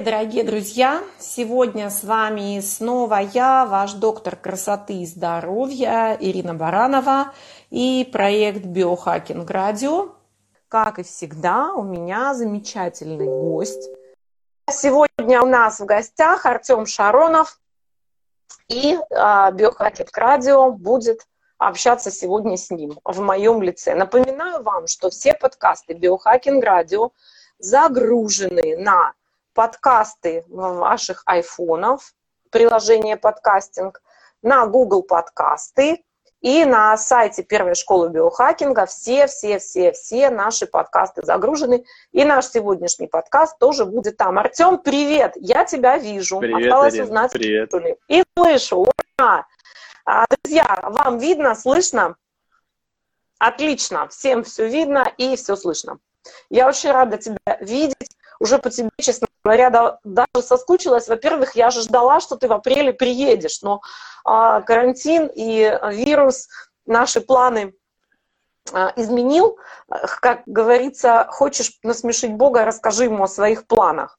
Привет, дорогие друзья! Сегодня с вами снова я, ваш доктор красоты и здоровья Ирина Баранова и проект Биохакинг Радио. Как и всегда, у меня замечательный гость. Сегодня у нас в гостях Артем Шаронов и э, Биохакинг Радио будет общаться сегодня с ним в моем лице. Напоминаю вам, что все подкасты Биохакинг Радио загружены на подкасты ваших айфонов, приложение подкастинг, на Google подкасты и на сайте Первой школы биохакинга все-все-все-все наши подкасты загружены. И наш сегодняшний подкаст тоже будет там. Артем, привет! Я тебя вижу. Привет, Осталось Ирина, узнать. Привет. И слышу. Ура! А, друзья, вам видно, слышно? Отлично. Всем все видно и все слышно. Я очень рада тебя видеть. Уже по тебе, честно говоря, да, даже соскучилась. Во-первых, я же ждала, что ты в апреле приедешь, но а, карантин и вирус наши планы а, изменил. Как говорится, хочешь насмешить Бога, расскажи ему о своих планах.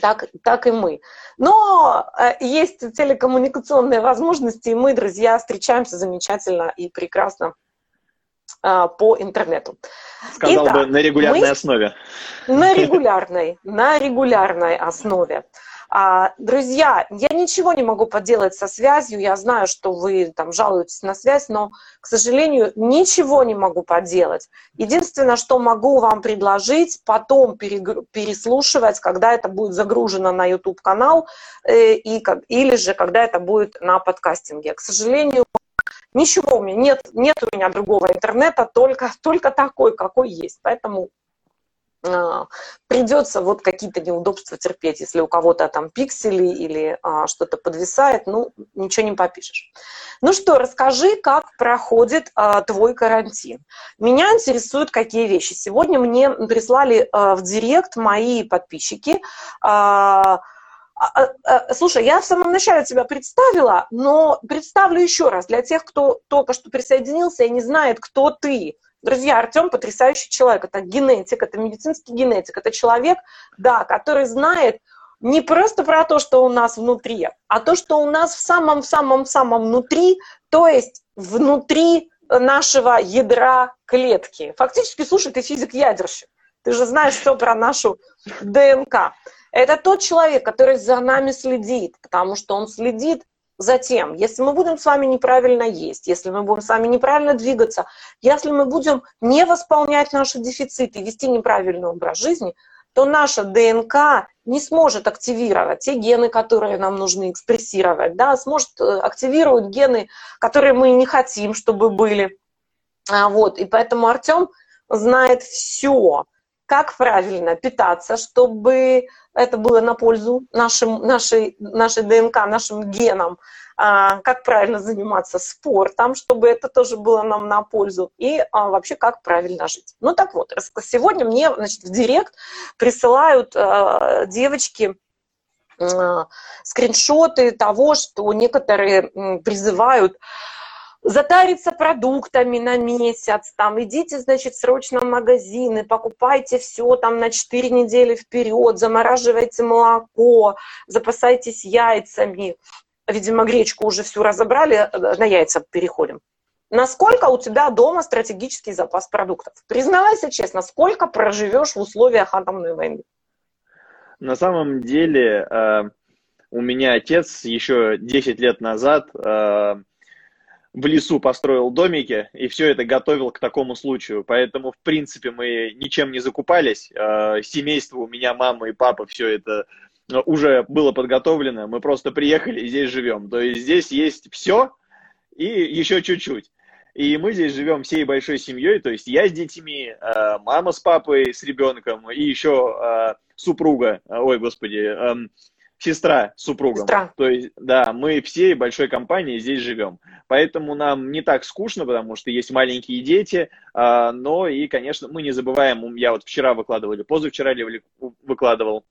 Так, так и мы. Но э, есть телекоммуникационные возможности, и мы, друзья, встречаемся замечательно и прекрасно по интернету. Сказал Итак, бы на регулярной мы... основе. На регулярной, на регулярной основе. А, друзья, я ничего не могу поделать со связью. Я знаю, что вы там жалуетесь на связь, но, к сожалению, ничего не могу поделать. Единственное, что могу вам предложить, потом переслушивать, когда это будет загружено на YouTube канал, э, и, или же когда это будет на подкастинге. К сожалению, Ничего у меня нет, нет у меня другого интернета, только, только такой, какой есть. Поэтому э, придется вот какие-то неудобства терпеть, если у кого-то там пиксели или э, что-то подвисает, ну, ничего не попишешь. Ну что, расскажи, как проходит э, твой карантин. Меня интересуют какие вещи. Сегодня мне прислали э, в директ мои подписчики а, а, а, слушай, я в самом начале тебя представила, но представлю еще раз для тех, кто только что присоединился и не знает, кто ты. Друзья, Артем потрясающий человек, это генетик, это медицинский генетик, это человек, да, который знает не просто про то, что у нас внутри, а то, что у нас в самом-самом-самом внутри, то есть внутри нашего ядра клетки. Фактически, слушай, ты физик-ядерщик, ты же знаешь все про нашу ДНК. Это тот человек, который за нами следит, потому что он следит за тем, если мы будем с вами неправильно есть, если мы будем с вами неправильно двигаться, если мы будем не восполнять наши дефициты вести неправильный образ жизни, то наша ДНК не сможет активировать те гены, которые нам нужно экспрессировать, да, сможет э, активировать гены, которые мы не хотим, чтобы были. А, вот, и поэтому Артем знает все, как правильно питаться, чтобы это было на пользу нашим, нашей, нашей ДНК, нашим генам, а, как правильно заниматься спортом, чтобы это тоже было нам на пользу, и а, вообще как правильно жить. Ну так вот, сегодня мне значит, в директ присылают а, девочки скриншоты того, что некоторые призывают затариться продуктами на месяц, там, идите, значит, срочно в магазины, покупайте все там на 4 недели вперед, замораживайте молоко, запасайтесь яйцами. Видимо, гречку уже всю разобрали, э, на яйца переходим. Насколько у тебя дома стратегический запас продуктов? Признавайся честно, сколько проживешь в условиях атомной войны? На самом деле, э, у меня отец еще 10 лет назад э, в лесу построил домики и все это готовил к такому случаю. Поэтому, в принципе, мы ничем не закупались. А, семейство у меня, мама и папа, все это э, уже было подготовлено. Мы просто приехали и здесь живем. То есть здесь есть все и еще чуть-чуть. И мы здесь живем всей большой семьей, то есть я с детьми, а, мама с папой, с ребенком и еще а, супруга, ой, господи, сестра с супругом. Сестра. То есть, да, мы всей большой компанией здесь живем. Поэтому нам не так скучно, потому что есть маленькие дети, а, но и, конечно, мы не забываем, я вот вчера выкладывал или позавчера выкладывал,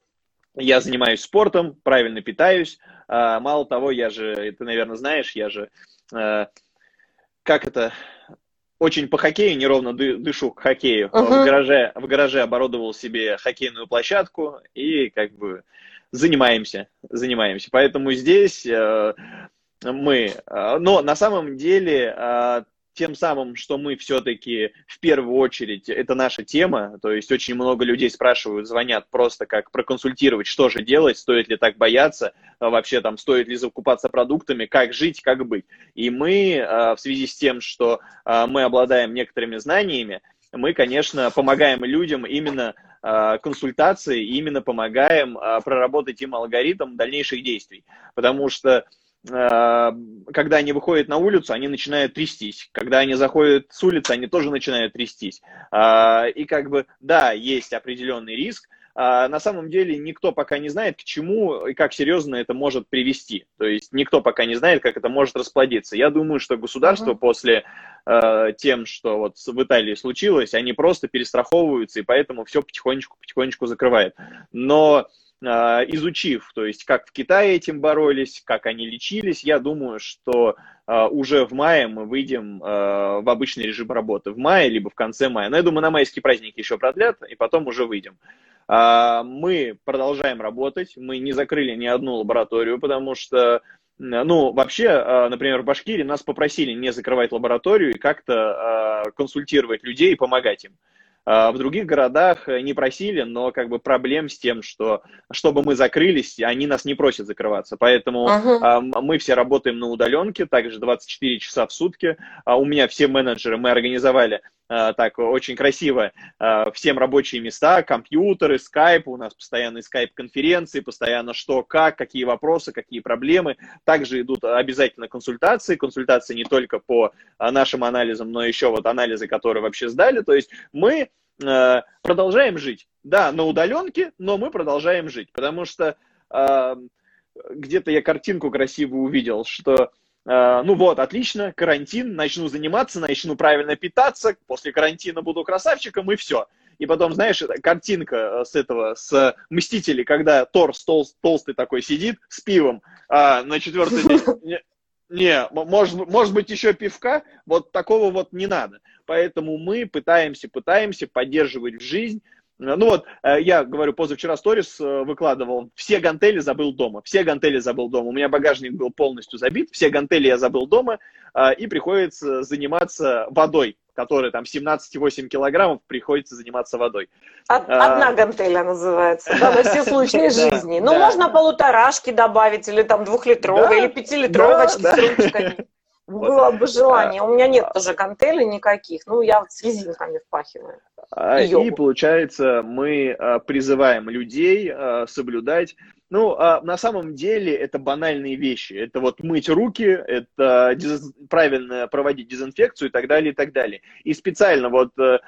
я занимаюсь спортом, правильно питаюсь. А, мало того, я же, ты, наверное, знаешь, я же, а, как это, очень по хоккею, неровно дышу к хоккею. Uh-huh. В, гараже, в гараже оборудовал себе хоккейную площадку и как бы занимаемся, занимаемся. Поэтому здесь э, мы... Э, но на самом деле э, тем самым, что мы все-таки в первую очередь, это наша тема, то есть очень много людей спрашивают, звонят просто как проконсультировать, что же делать, стоит ли так бояться, вообще там стоит ли закупаться продуктами, как жить, как быть. И мы в связи с тем, что мы обладаем некоторыми знаниями, мы, конечно, помогаем людям именно консультации, именно помогаем проработать им алгоритм дальнейших действий. Потому что Э, когда они выходят на улицу, они начинают трястись. Когда они заходят с улицы, они тоже начинают трястись. И как бы, да, есть определенный риск, на самом деле никто пока не знает, к чему и как серьезно это может привести. То есть никто пока не знает, как это может расплодиться. Я думаю, что государство uh-huh. после э, тем, что вот в Италии случилось, они просто перестраховываются и поэтому все потихонечку-потихонечку закрывает. Но а, изучив, то есть как в Китае этим боролись, как они лечились, я думаю, что а, уже в мае мы выйдем а, в обычный режим работы. В мае, либо в конце мая. Но я думаю, на майские праздники еще продлят, и потом уже выйдем. Мы продолжаем работать, мы не закрыли ни одну лабораторию, потому что ну, вообще, например, в Башкирии нас попросили не закрывать лабораторию и как-то консультировать людей и помогать им. А, в других городах э, не просили, но как бы проблем с тем, что чтобы мы закрылись, они нас не просят закрываться. Поэтому uh-huh. мы все работаем на удаленке, также 24 часа в сутки. А у меня все менеджеры, мы организовали так очень красиво всем рабочие места, компьютеры, скайп, у нас постоянные скайп-конференции, постоянно что, как, какие вопросы, какие проблемы. Также идут обязательно консультации, консультации не только по нашим анализам, но еще вот анализы, которые вообще сдали. То есть мы Э, продолжаем жить. Да, на удаленке, но мы продолжаем жить, потому что э, где-то я картинку красивую увидел, что э, ну вот, отлично, карантин, начну заниматься, начну правильно питаться, после карантина буду красавчиком и все. И потом, знаешь, картинка с этого, с Мстителей, когда Тор тол, толстый такой сидит с пивом а, на четвертый день. Не, может, может быть еще пивка, вот такого вот не надо. Поэтому мы пытаемся, пытаемся поддерживать жизнь. Ну вот, э, я говорю, позавчера сторис э, выкладывал, все гантели забыл дома, все гантели забыл дома. У меня багажник был полностью забит, все гантели я забыл дома, э, и приходится заниматься водой которые там 17,8 килограммов, приходится заниматься водой. Одна гантеля называется, да, на все случаи жизни. Ну, можно полуторашки добавить, или там двухлитровые, или пятилитровочки с ручками. Было бы желание. У меня нет тоже гантелей никаких. Ну, я вот с резинками впахиваю. А, и, и получается, мы а, призываем людей соблюдать ну, а на самом деле это банальные вещи. Это вот мыть руки, это диз... правильно проводить дезинфекцию и так далее, и так далее. И специально вот, э,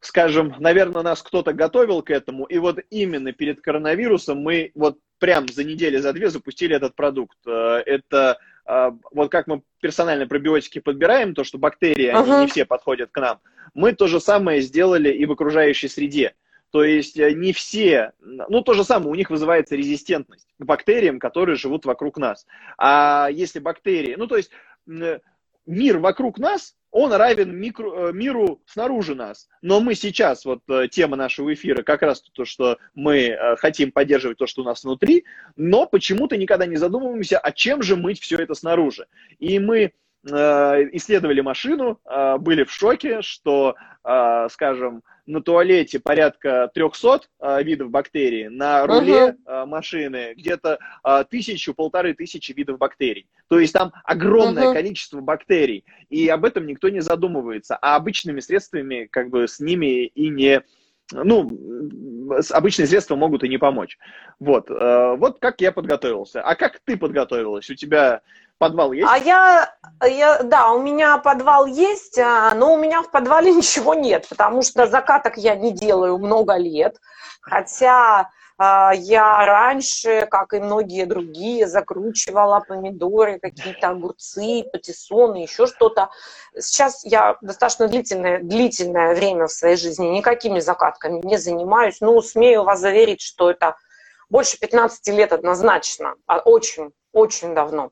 скажем, наверное, нас кто-то готовил к этому, и вот именно перед коронавирусом мы вот прям за неделю, за две запустили этот продукт. Э, это вот как мы персонально пробиотики подбираем, то, что бактерии, uh-huh. они не все подходят к нам, мы то же самое сделали и в окружающей среде. То есть э, не все, ну то же самое, у них вызывается резистентность к бактериям, которые живут вокруг нас. А если бактерии, ну то есть мир вокруг нас, он равен микро, э, миру снаружи нас. Но мы сейчас, вот э, тема нашего эфира, как раз то, что мы хотим поддерживать то, что у нас внутри, но почему-то никогда не задумываемся, а чем же мыть все это снаружи. И мы исследовали машину, были в шоке, что, скажем, на туалете порядка 300 а, видов бактерий, на руле uh-huh. машины где-то а, тысячу, полторы тысячи видов бактерий. То есть там огромное uh-huh. количество бактерий, и об этом никто не задумывается. А обычными средствами как бы с ними и не ну, обычные средства могут и не помочь. Вот, вот как я подготовился. А как ты подготовилась? У тебя Подвал есть? А я, я, да, у меня подвал есть, а, но у меня в подвале ничего нет, потому что закаток я не делаю много лет, хотя а, я раньше, как и многие другие, закручивала помидоры, какие-то огурцы, патиссоны, еще что-то. Сейчас я достаточно длительное, длительное время в своей жизни никакими закатками не занимаюсь, но смею вас заверить, что это больше 15 лет однозначно, а очень, очень давно.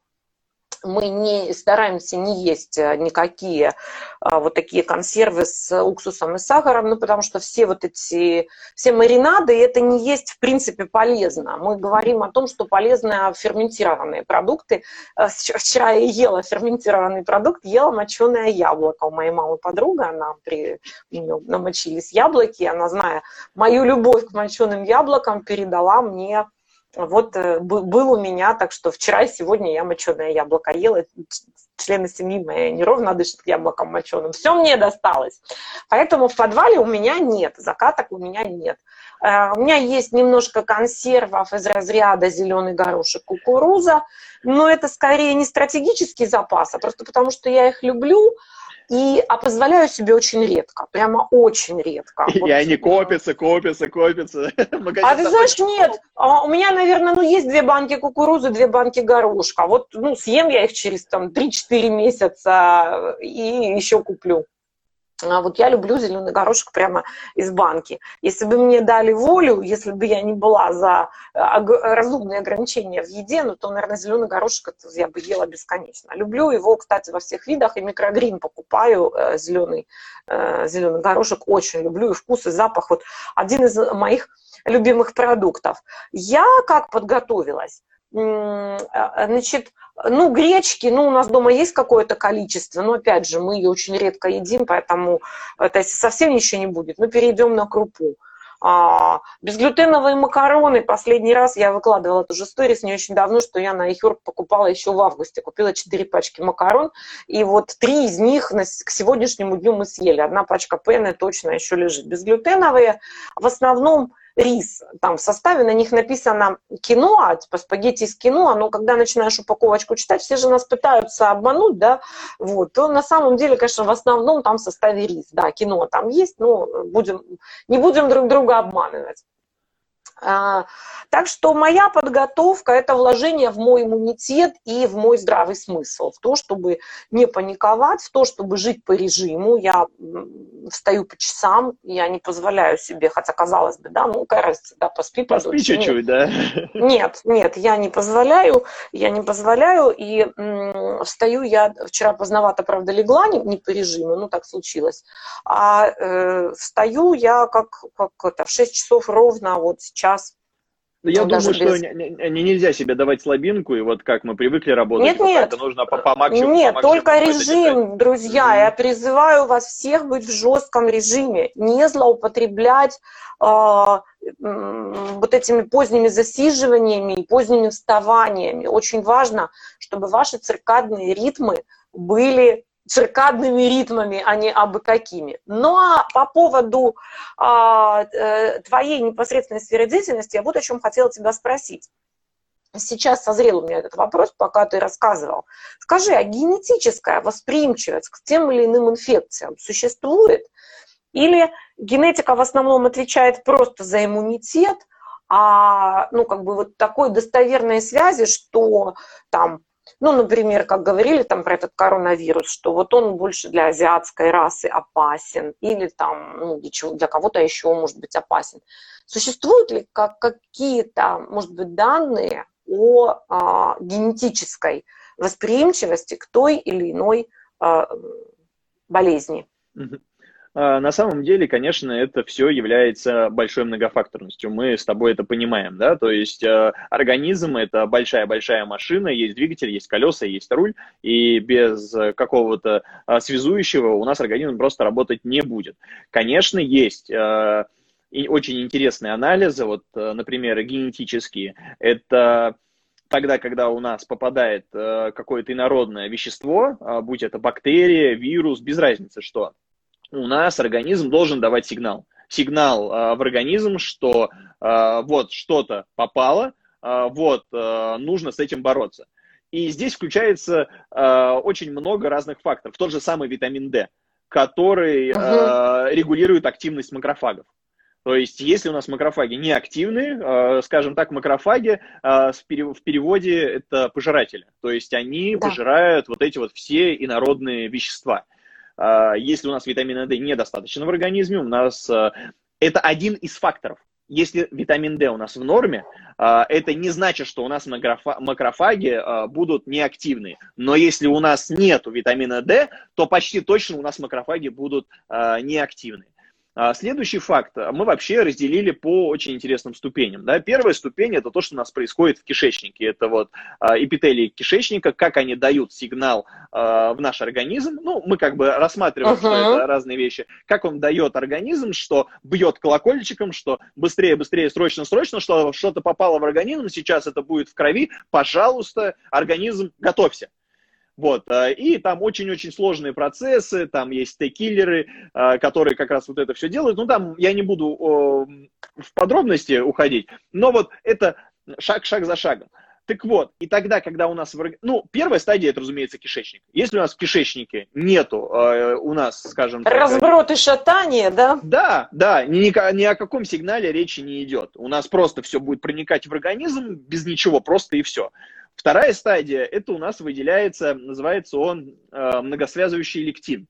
Мы не стараемся не есть э, никакие а, вот такие консервы с уксусом и сахаром, ну, потому что все вот эти, все маринады, это не есть, в принципе, полезно. Мы говорим о том, что полезны ферментированные продукты. Э, вчера я ела ферментированный продукт, ела моченое яблоко. У моей мамы подруга, она при, у намочились яблоки, она, зная мою любовь к моченым яблокам, передала мне вот э, был у меня, так что вчера и сегодня я моченое яблоко ела, члены семьи мои неровно дышат яблоком моченым. Все мне досталось. Поэтому в подвале у меня нет, закаток у меня нет. Э, у меня есть немножко консервов из разряда зеленый горошек, кукуруза, но это скорее не стратегический запас, а просто потому что я их люблю, и, а позволяю себе очень редко, прямо очень редко. И вот. они копятся, копятся, копятся. А ты знаешь, нет, а у меня, наверное, ну, есть две банки кукурузы, две банки горошка. Вот, ну, съем я их через там 3-4 месяца и еще куплю. А вот я люблю зеленый горошек прямо из банки. Если бы мне дали волю, если бы я не была за э, разумные ограничения в еде, ну, то, наверное, зеленый горошек я бы ела бесконечно. Люблю его, кстати, во всех видах, и микрогрин покупаю э, зеленый, э, зеленый горошек, очень люблю, и вкус, и запах. Вот один из моих любимых продуктов. Я как подготовилась? А, значит, ну, гречки, ну, у нас дома есть какое-то количество, но, опять же, мы ее очень редко едим, поэтому, это если совсем ничего не будет, мы перейдем на крупу. А, безглютеновые макароны, последний раз я выкладывала тоже сторис не очень давно, что я на Ихюрк покупала еще в августе, купила 4 пачки макарон, и вот три из них на, к сегодняшнему дню мы съели, одна пачка пены точно еще лежит. Безглютеновые в основном рис, там в составе на них написано кино, типа спагетти из кино, но когда начинаешь упаковочку читать, все же нас пытаются обмануть, да, вот, то на самом деле, конечно, в основном там в составе рис, да, кино там есть, но будем, не будем друг друга обманывать. А, так что моя подготовка – это вложение в мой иммунитет и в мой здравый смысл, в то, чтобы не паниковать, в то, чтобы жить по режиму. Я встаю по часам, я не позволяю себе, хотя казалось бы, да, ну, кажется, да, поспи Поспи чуть-чуть, да? Нет, нет, я не позволяю, я не позволяю, и м, встаю я, вчера поздновато, правда, легла, не, не по режиму, ну, так случилось, а э, встаю я как, как это, в 6 часов ровно, вот сейчас, я думаю, что без... не, не, нельзя себе давать слабинку, и вот как мы привыкли работать, нет, нет. это нужно по, по максимуму. Нет, по максимуму только режим, друзья. Mm-hmm. Я призываю вас всех быть в жестком режиме, не злоупотреблять э, вот этими поздними засиживаниями и поздними вставаниями. Очень важно, чтобы ваши циркадные ритмы были циркадными ритмами, а не абы какими. Ну, а по поводу а, э, твоей непосредственной сферы деятельности я вот о чем хотела тебя спросить. Сейчас созрел у меня этот вопрос, пока ты рассказывал. Скажи, а генетическая восприимчивость к тем или иным инфекциям существует? Или генетика в основном отвечает просто за иммунитет, а ну, как бы вот такой достоверной связи, что там ну, например, как говорили там про этот коронавирус, что вот он больше для азиатской расы опасен, или там ну, для, чего, для кого-то еще может быть опасен. Существуют ли как, какие-то, может быть, данные о а, генетической восприимчивости к той или иной а, болезни? А, на самом деле, конечно, это все является большой многофакторностью. Мы с тобой это понимаем, да, то есть э, организм – это большая-большая машина, есть двигатель, есть колеса, есть руль, и без какого-то э, связующего у нас организм просто работать не будет. Конечно, есть э, и очень интересные анализы, вот, например, генетические. Это тогда, когда у нас попадает какое-то инородное вещество, будь это бактерия, вирус, без разницы что – у нас организм должен давать сигнал. Сигнал э, в организм, что э, вот что-то попало, э, вот э, нужно с этим бороться. И здесь включается э, очень много разных факторов. Тот же самый витамин D, который э, регулирует активность макрофагов. То есть, если у нас макрофаги не активны, э, скажем так, макрофаги э, в переводе это пожиратели. То есть, они да. пожирают вот эти вот все инородные вещества. А, если у нас витамина D недостаточно в организме, у нас а, это один из факторов. если витамин D у нас в норме, а, это не значит, что у нас макрофаги а, будут неактивны. Но если у нас нет витамина D, то почти точно у нас макрофаги будут а, неактивны. А, следующий факт. Мы вообще разделили по очень интересным ступеням. Да? Первая ступень – это то, что у нас происходит в кишечнике. Это вот а, эпителии кишечника, как они дают сигнал а, в наш организм. Ну, мы как бы рассматриваем, uh-huh. что это разные вещи. Как он дает организм, что бьет колокольчиком, что быстрее, быстрее, срочно, срочно, что что-то попало в организм, сейчас это будет в крови. Пожалуйста, организм, готовься. Вот, э, и там очень-очень сложные процессы, там есть стейкиллеры, э, которые как раз вот это все делают. Ну, там я не буду в подробности уходить, но вот это шаг-шаг за шагом. Так вот, и тогда, когда у нас... Ну, первая стадия, это, разумеется, кишечник. Если у нас в кишечнике нету э, у нас, скажем так... Разброд и шатание, да? Да, да, ни, ни о каком сигнале речи не идет. У нас просто все будет проникать в организм без ничего, просто и все. Вторая стадия, это у нас выделяется, называется он э, многосвязывающий лектин.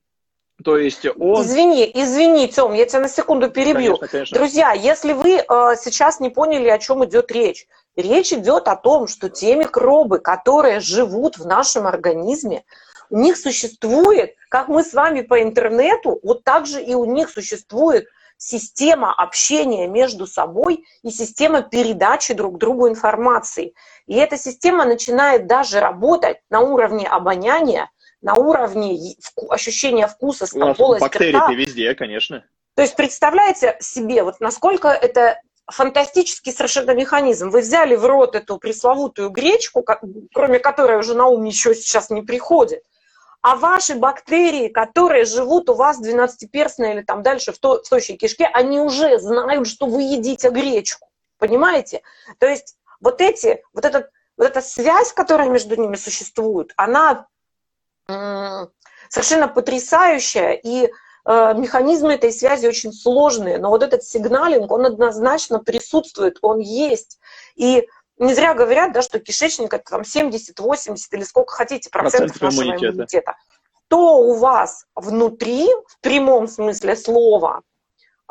То есть он... Извини, извини, Тем, я тебя на секунду перебью. Конечно, конечно. Друзья, если вы э, сейчас не поняли, о чем идет речь, речь идет о том, что те микробы, которые живут в нашем организме, у них существует, как мы с вами по интернету, вот так же и у них существует система общения между собой и система передачи друг другу информации. И эта система начинает даже работать на уровне обоняния, на уровне ощущения вкуса с полости бактерии везде, конечно. То есть представляете себе, вот насколько это фантастический совершенно механизм. Вы взяли в рот эту пресловутую гречку, кроме которой уже на ум ничего сейчас не приходит, а ваши бактерии, которые живут у вас 12-перстной или там дальше в, то, в тощей кишке, они уже знают, что вы едите гречку. Понимаете? То есть вот эти, вот, этот, вот эта связь, которая между ними существует, она совершенно потрясающая, и э, механизмы этой связи очень сложные, но вот этот сигналинг, он однозначно присутствует, он есть. И не зря говорят, да, что кишечник это там 70, 80 или сколько хотите процентов Процент нашего иммунитета. иммунитета. То у вас внутри, в прямом смысле слова,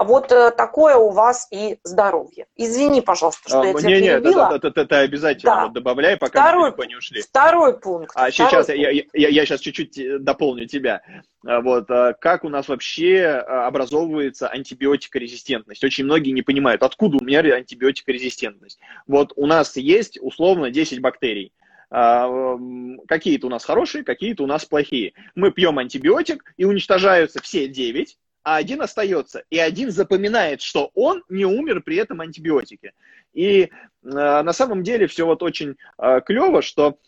вот э, такое у вас и здоровье. Извини, пожалуйста, что а, я тебя не, перебила. Нет, это, это, это обязательно да. вот добавляй, пока второй, мы не ушли. Второй пункт. А второй сейчас пункт. Я, я, я сейчас чуть-чуть э, дополню тебя. А, вот, а, как у нас вообще образовывается антибиотикорезистентность? Очень многие не понимают, откуда у меня антибиотикорезистентность. Вот у нас есть условно 10 бактерий. Какие-то у нас хорошие, какие-то у нас плохие. Мы пьем антибиотик, и уничтожаются все 9, а один остается, и один запоминает, что он не умер при этом антибиотике. И э, на самом деле все вот очень э, клево, что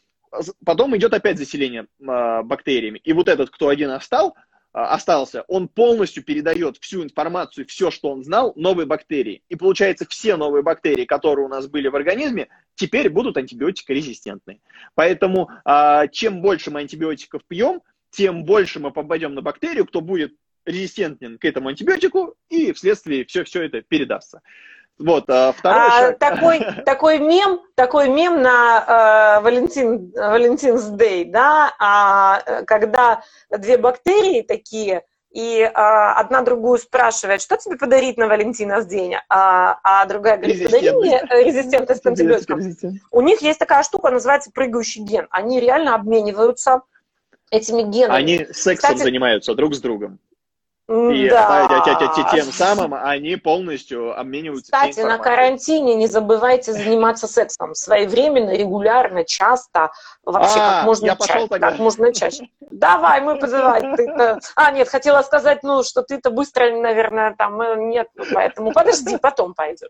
потом идет опять заселение э, бактериями. И вот этот, кто один остал, э, остался, он полностью передает всю информацию, все, что он знал, новой бактерии. И получается, все новые бактерии, которые у нас были в организме, теперь будут антибиотикорезистентны. Поэтому э, чем больше мы антибиотиков пьем, тем больше мы попадем на бактерию, кто будет резистентен к этому антибиотику, и вследствие все, все это передастся. Вот, а второй а, шаг. Такой, такой мем, такой мем на э, Валентин, Валентин's Day, да, а, когда две бактерии такие, и а, одна другую спрашивает, что тебе подарить на Валентинос день, а, а другая говорит, подари мне резистентность к антибиотикам. У них есть такая штука, называется прыгающий ген. Они реально обмениваются этими генами. Они сексом Кстати, занимаются друг с другом. И да. тем самым они полностью обмениваются. Кстати, на карантине не забывайте заниматься сексом своевременно, регулярно, часто, вообще а, как можно чаще. Как можно чаще. Давай, мы позываем. А, нет, хотела сказать, ну, что ты-то быстро, наверное, там э, нет, ну, поэтому подожди, потом пойдешь.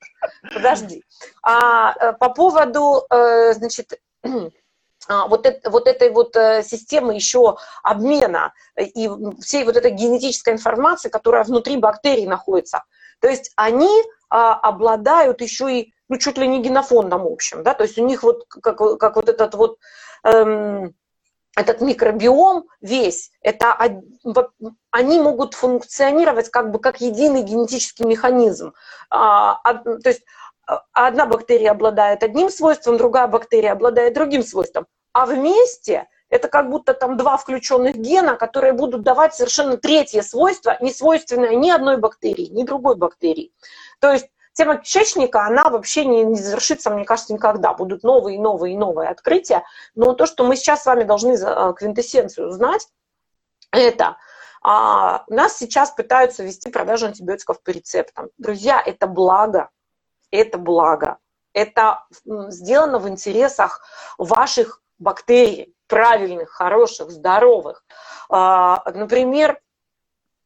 Подожди. А, э, по поводу, э, значит, вот, это, вот этой вот э, системы еще обмена и всей вот этой генетической информации, которая внутри бактерий находится. То есть они а, обладают еще и, ну, чуть ли не генофондом общим, да, то есть у них вот как, как вот этот вот эм, этот микробиом весь, это они могут функционировать как бы как единый генетический механизм. А, то есть а одна бактерия обладает одним свойством, другая бактерия обладает другим свойством. А вместе это как будто там два включенных гена, которые будут давать совершенно третье свойство, не свойственное ни одной бактерии, ни другой бактерии. То есть тема кишечника, она вообще не, не завершится, мне кажется, никогда. Будут новые, новые, новые открытия. Но то, что мы сейчас с вами должны э, квинтэссенцию узнать, это а, нас сейчас пытаются вести продажу антибиотиков по рецептам. Друзья, это благо, это благо. Это сделано в интересах ваших бактерий, правильных, хороших, здоровых. А, например,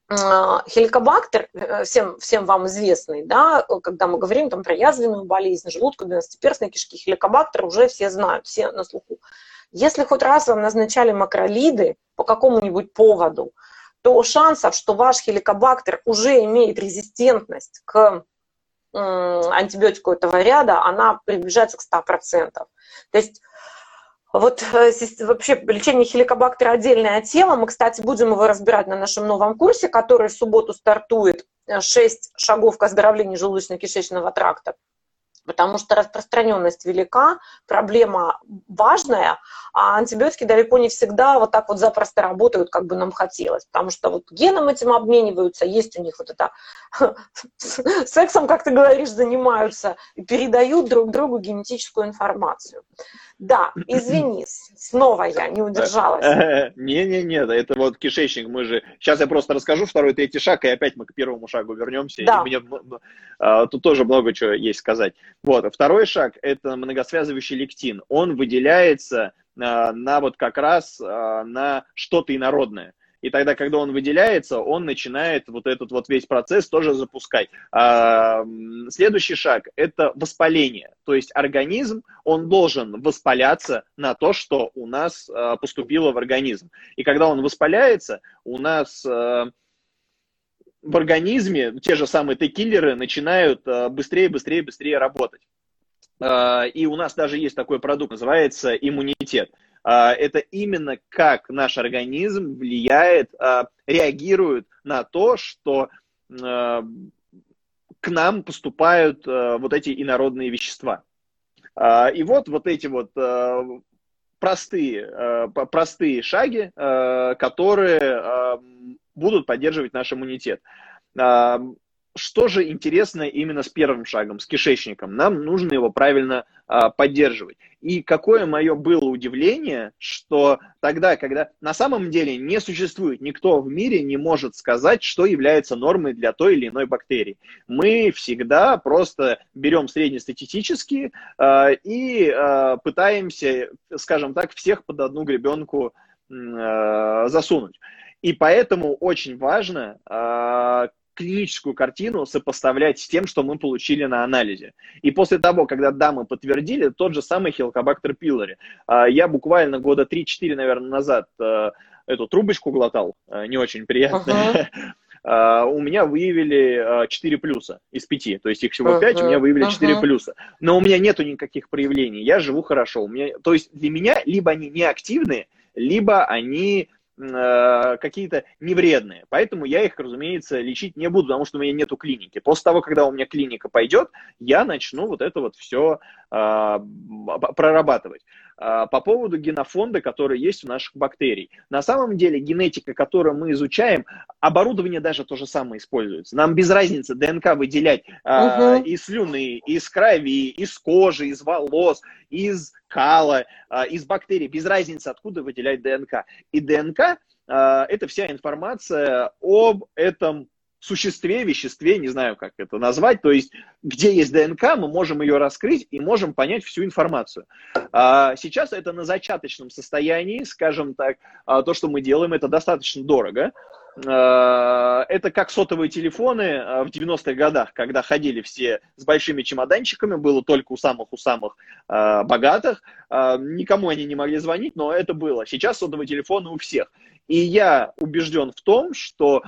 а, хеликобактер, э, всем, всем вам известный, да, когда мы говорим там, про язвенную болезнь, желудку, двенадцатиперстной кишки, хеликобактер уже все знают, все на слуху. Если хоть раз вам назначали макролиды по какому-нибудь поводу, то шансов, что ваш хеликобактер уже имеет резистентность к антибиотику этого ряда, она приближается к 100%. То есть вот э, вообще лечение хеликобактера отдельная тема. Мы, кстати, будем его разбирать на нашем новом курсе, который в субботу стартует. 6 э, шагов к оздоровлению желудочно-кишечного тракта потому что распространенность велика, проблема важная, а антибиотики далеко не всегда вот так вот запросто работают, как бы нам хотелось, потому что вот геном этим обмениваются, есть у них вот это сексом, как ты говоришь, занимаются и передают друг другу генетическую информацию. Да, извини, снова я не удержалась. Не-не-не, это вот кишечник, мы же... Сейчас я просто расскажу второй, третий шаг, и опять мы к первому шагу вернемся. Да. И мне а, тут тоже много чего есть сказать. Вот, второй шаг – это многосвязывающий лектин. Он выделяется а, на вот как раз а, на что-то инородное. И тогда, когда он выделяется, он начинает вот этот вот весь процесс тоже запускать. А, следующий шаг – это воспаление. То есть организм, он должен воспаляться на то, что у нас а, поступило в организм. И когда он воспаляется, у нас а, в организме те же самые Т-киллеры начинают быстрее, быстрее, быстрее работать. И у нас даже есть такой продукт, называется иммунитет. А, это именно как наш организм влияет, реагирует на то, что к нам поступают вот эти инородные вещества. И вот вот эти вот простые, простые шаги, которые будут поддерживать наш иммунитет. Что же интересно именно с первым шагом, с кишечником? Нам нужно его правильно а, поддерживать. И какое мое было удивление, что тогда, когда на самом деле не существует, никто в мире не может сказать, что является нормой для той или иной бактерии. Мы всегда просто берем среднестатистические а, и а, пытаемся, скажем так, всех под одну гребенку а, засунуть. И поэтому очень важно, а, клиническую картину сопоставлять с тем, что мы получили на анализе. И после того, когда дамы подтвердили, тот же самый хелкобактер пилори. А, я буквально года 3-4, наверное, назад а, эту трубочку глотал, а, не очень приятно. Uh-huh. у меня выявили 4 плюса из 5. То есть их всего 5, uh-huh, у меня выявили 4 uh-huh. плюса. Но у меня нету никаких проявлений. Я живу хорошо. У меня, то есть для меня либо они неактивные, либо они Э, какие-то невредные. Поэтому я их, разумеется, лечить не буду, потому что у меня нету клиники. После того, когда у меня клиника пойдет, я начну вот это вот все э, прорабатывать. Э, по поводу генофонда, который есть у наших бактерий. На самом деле генетика, которую мы изучаем, оборудование даже то же самое используется. Нам без разницы ДНК выделять э, угу. из слюны, из крови, из кожи, из волос, из кала, а, из бактерий, без разницы, откуда выделять ДНК. И ДНК а, – это вся информация об этом существе, веществе, не знаю, как это назвать, то есть где есть ДНК, мы можем ее раскрыть и можем понять всю информацию. А, сейчас это на зачаточном состоянии, скажем так, то, что мы делаем, это достаточно дорого, Э, это как сотовые телефоны в 90-х годах, когда ходили все с большими чемоданчиками, было только у самых у самых богатых, никому они не могли звонить, но это было. Сейчас сотовые телефоны у всех. И я убежден в том, что,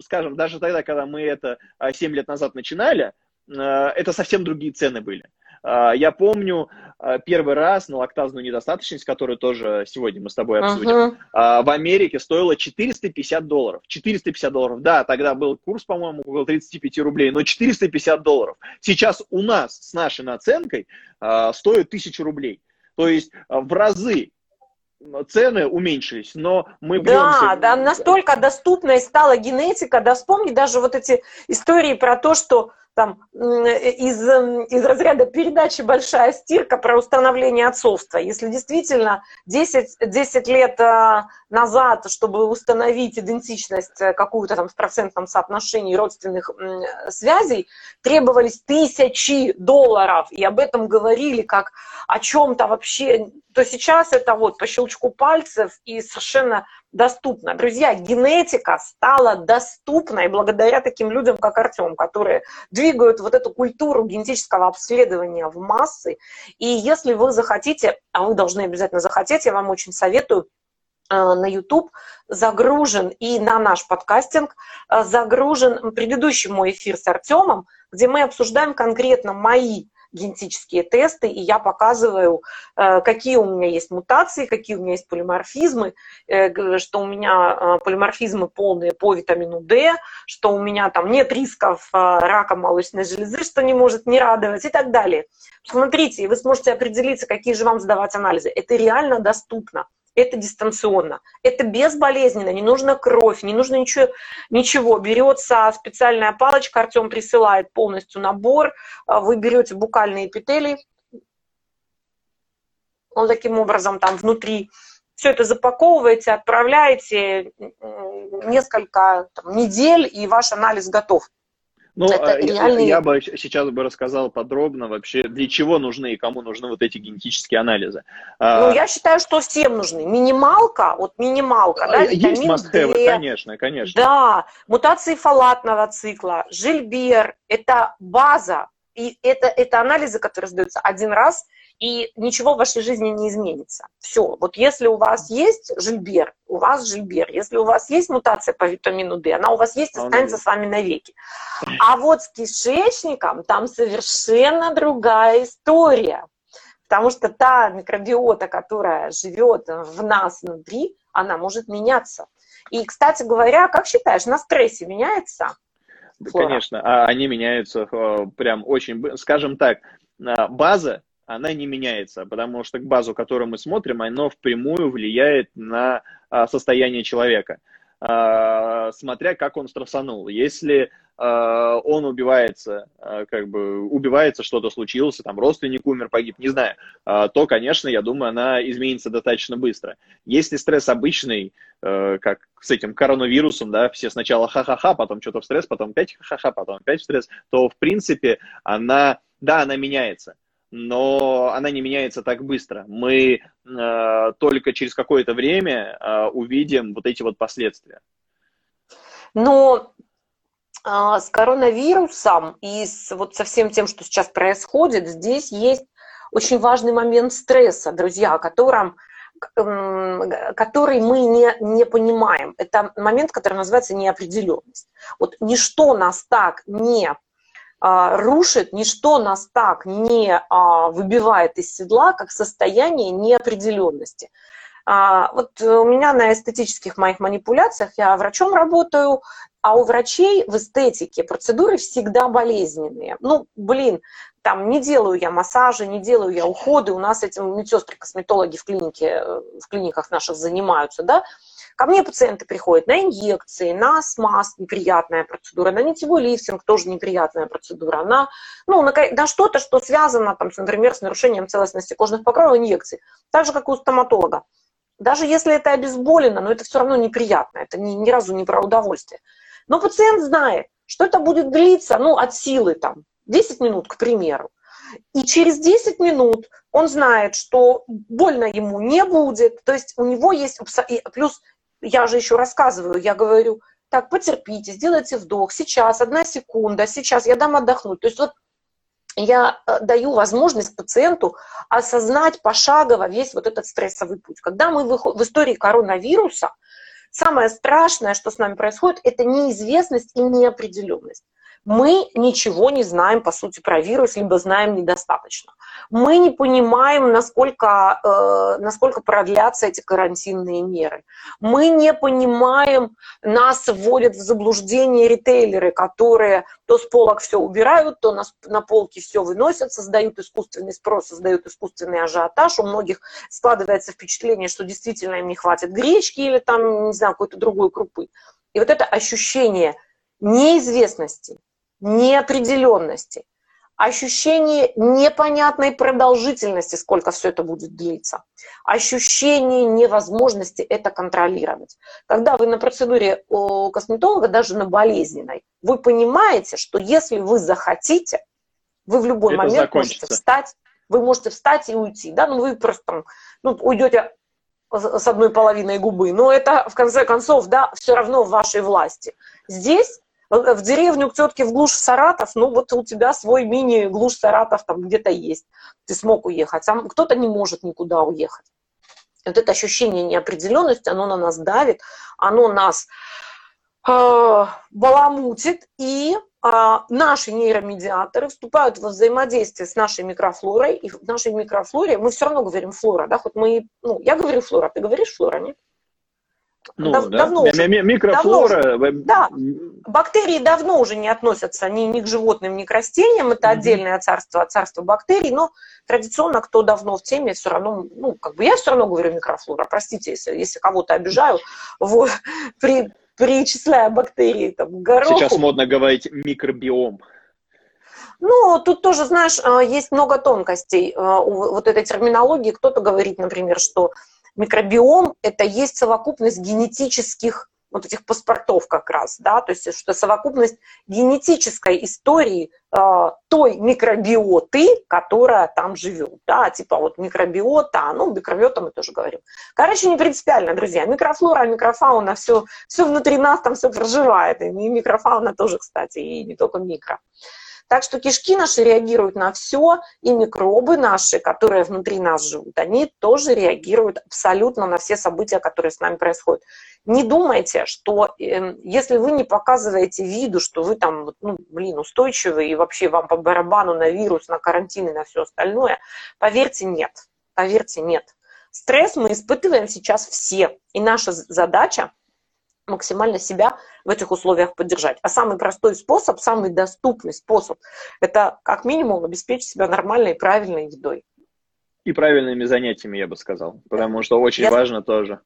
скажем, даже тогда, когда мы это 7 лет назад начинали, это совсем другие цены были. А, я помню а, первый раз на лактазную недостаточность, которую тоже сегодня мы с тобой обсудим, uh-huh. в Америке стоила 450 долларов. 450 долларов, да, тогда был курс, по-моему, около 35 рублей, но 450 долларов. Сейчас у нас с нашей наценкой стоит 1000 рублей. То есть в разы цены уменьшились, но мы бьемся... Да, да, настолько доступной стала генетика, да вспомни даже вот эти истории про то, что там, из, из разряда передачи «Большая стирка» про установление отцовства. Если действительно 10, 10 лет э, назад, чтобы установить идентичность э, какую-то там в процентном соотношении родственных связей, требовались тысячи долларов, и об этом говорили как о чем-то вообще, то сейчас это вот по щелчку пальцев и совершенно доступно. Друзья, генетика стала доступной благодаря таким людям, как Артем, которые двигают вот эту культуру генетического обследования в массы. И если вы захотите, а вы должны обязательно захотеть, я вам очень советую, э, на YouTube загружен и на наш подкастинг загружен предыдущий мой эфир с Артемом, где мы обсуждаем конкретно мои генетические тесты, и я показываю, э, какие у меня есть мутации, какие у меня есть полиморфизмы, э, что у меня э, полиморфизмы полные по витамину D, что у меня там нет рисков рака молочной железы, что не может не радовать и так далее. Смотрите, вы сможете определиться, какие же вам сдавать анализы. Это реально доступно это дистанционно. Это безболезненно, не нужно кровь, не нужно ничего. ничего. Берется специальная палочка, Артем присылает полностью набор, а, вы берете букальные эпителий, он таким образом там внутри все это запаковываете, отправляете несколько там, недель, и ваш анализ готов. Ну, это а, я, я бы сейчас бы рассказал подробно вообще, для чего нужны и кому нужны вот эти генетические анализы. А, ну, я считаю, что всем нужны. Минималка, вот минималка, да, Есть must конечно, конечно. Да, мутации фалатного цикла, жильбер, это база, и это, это анализы, которые сдаются один раз – и ничего в вашей жизни не изменится. Все. Вот если у вас есть жильбер, у вас жильбер. Если у вас есть мутация по витамину D, она у вас есть и останется с вами навеки. А вот с кишечником там совершенно другая история. Потому что та микробиота, которая живет в нас внутри, она может меняться. И, кстати говоря, как считаешь, на стрессе меняется? Флора? Конечно, а они меняются э, прям очень, скажем так, э, база она не меняется, потому что к базу, которую мы смотрим, оно впрямую влияет на а, состояние человека, а, смотря как он стрессанул. Если а, он убивается, как бы убивается, что-то случилось, там родственник умер, погиб, не знаю, то, конечно, я думаю, она изменится достаточно быстро. Если стресс обычный, как с этим коронавирусом, да, все сначала ха-ха-ха, потом что-то в стресс, потом опять ха-ха-ха, потом опять в стресс, то, в принципе, она, да, она меняется но она не меняется так быстро. Мы э, только через какое-то время э, увидим вот эти вот последствия. Но э, с коронавирусом и с, вот со всем тем, что сейчас происходит, здесь есть очень важный момент стресса, друзья, о котором который мы не, не понимаем. Это момент, который называется неопределенность. Вот ничто нас так не рушит, ничто нас так не а, выбивает из седла, как состояние неопределенности. А, вот у меня на эстетических моих манипуляциях я врачом работаю, а у врачей в эстетике процедуры всегда болезненные. Ну, блин, там не делаю я массажи, не делаю я уходы, у нас этим медсестры-косметологи в клинике, в клиниках наших занимаются, да, Ко мне пациенты приходят на инъекции, на смаз, неприятная процедура, на нитевой лифтинг, тоже неприятная процедура, на, ну, на, на что-то, что связано, там, например, с нарушением целостности кожных покровов инъекций. Так же, как у стоматолога. Даже если это обезболено, но это все равно неприятно, это ни, ни разу не про удовольствие. Но пациент знает, что это будет длиться, ну, от силы, там, 10 минут, к примеру. И через 10 минут он знает, что больно ему не будет, то есть у него есть, плюс я же еще рассказываю, я говорю, так, потерпите, сделайте вдох, сейчас, одна секунда, сейчас, я дам отдохнуть. То есть вот я э, даю возможность пациенту осознать пошагово весь вот этот стрессовый путь. Когда мы в истории коронавируса, самое страшное, что с нами происходит, это неизвестность и неопределенность мы ничего не знаем, по сути, про вирус, либо знаем недостаточно. Мы не понимаем, насколько, э, насколько продлятся эти карантинные меры. Мы не понимаем, нас вводят в заблуждение ритейлеры, которые то с полок все убирают, то на, на полке все выносят, создают искусственный спрос, создают искусственный ажиотаж. У многих складывается впечатление, что действительно им не хватит гречки или там, не знаю, какой-то другой крупы. И вот это ощущение неизвестности, неопределенности, ощущение непонятной продолжительности, сколько все это будет длиться, ощущение невозможности это контролировать. Когда вы на процедуре у косметолога, даже на болезненной, вы понимаете, что если вы захотите, вы в любой это момент закончится. можете встать, вы можете встать и уйти, да, ну вы просто там, ну, уйдете с одной половиной губы, но это, в конце концов, да, все равно в вашей власти. Здесь в деревню к тетке в глушь Саратов, ну вот у тебя свой мини-глушь Саратов там где-то есть, ты смог уехать, сам кто-то не может никуда уехать. Вот это ощущение неопределенности, оно на нас давит, оно нас э, баламутит, и э, наши нейромедиаторы вступают во взаимодействие с нашей микрофлорой, и в нашей микрофлоре, мы все равно говорим флора, да, хоть мы, ну, я говорю флора, ты говоришь флора, нет? Ну, Дав, да. Давно уже. Микрофлора. Давно уже, да, бактерии давно уже не относятся ни, ни к животным, ни к растениям. Это mm-hmm. отдельное царство, царство бактерий. Но традиционно, кто давно в теме, все равно, ну, как бы я все равно говорю микрофлора. Простите, если, если кого-то обижаю, вот, при, перечисляя бактерии там, к гороху. Сейчас модно говорить микробиом. Ну, тут тоже, знаешь, а, есть много тонкостей а, у вот этой терминологии. Кто-то говорит, например, что микробиом – это есть совокупность генетических вот этих паспортов как раз, да, то есть что совокупность генетической истории э, той микробиоты, которая там живет, да, типа вот микробиота, ну, микробиота мы тоже говорим. Короче, не принципиально, друзья, микрофлора, микрофауна, все, все внутри нас там все проживает, и микрофауна тоже, кстати, и не только микро. Так что кишки наши реагируют на все, и микробы наши, которые внутри нас живут, они тоже реагируют абсолютно на все события, которые с нами происходят. Не думайте, что э, если вы не показываете виду, что вы там, ну, блин, устойчивы, и вообще вам по барабану на вирус, на карантин и на все остальное, поверьте, нет. Поверьте, нет. Стресс мы испытываем сейчас все. И наша задача максимально себя в этих условиях поддержать. А самый простой способ, самый доступный способ, это как минимум обеспечить себя нормальной и правильной едой. И правильными занятиями, я бы сказал, потому что очень я... важно тоже.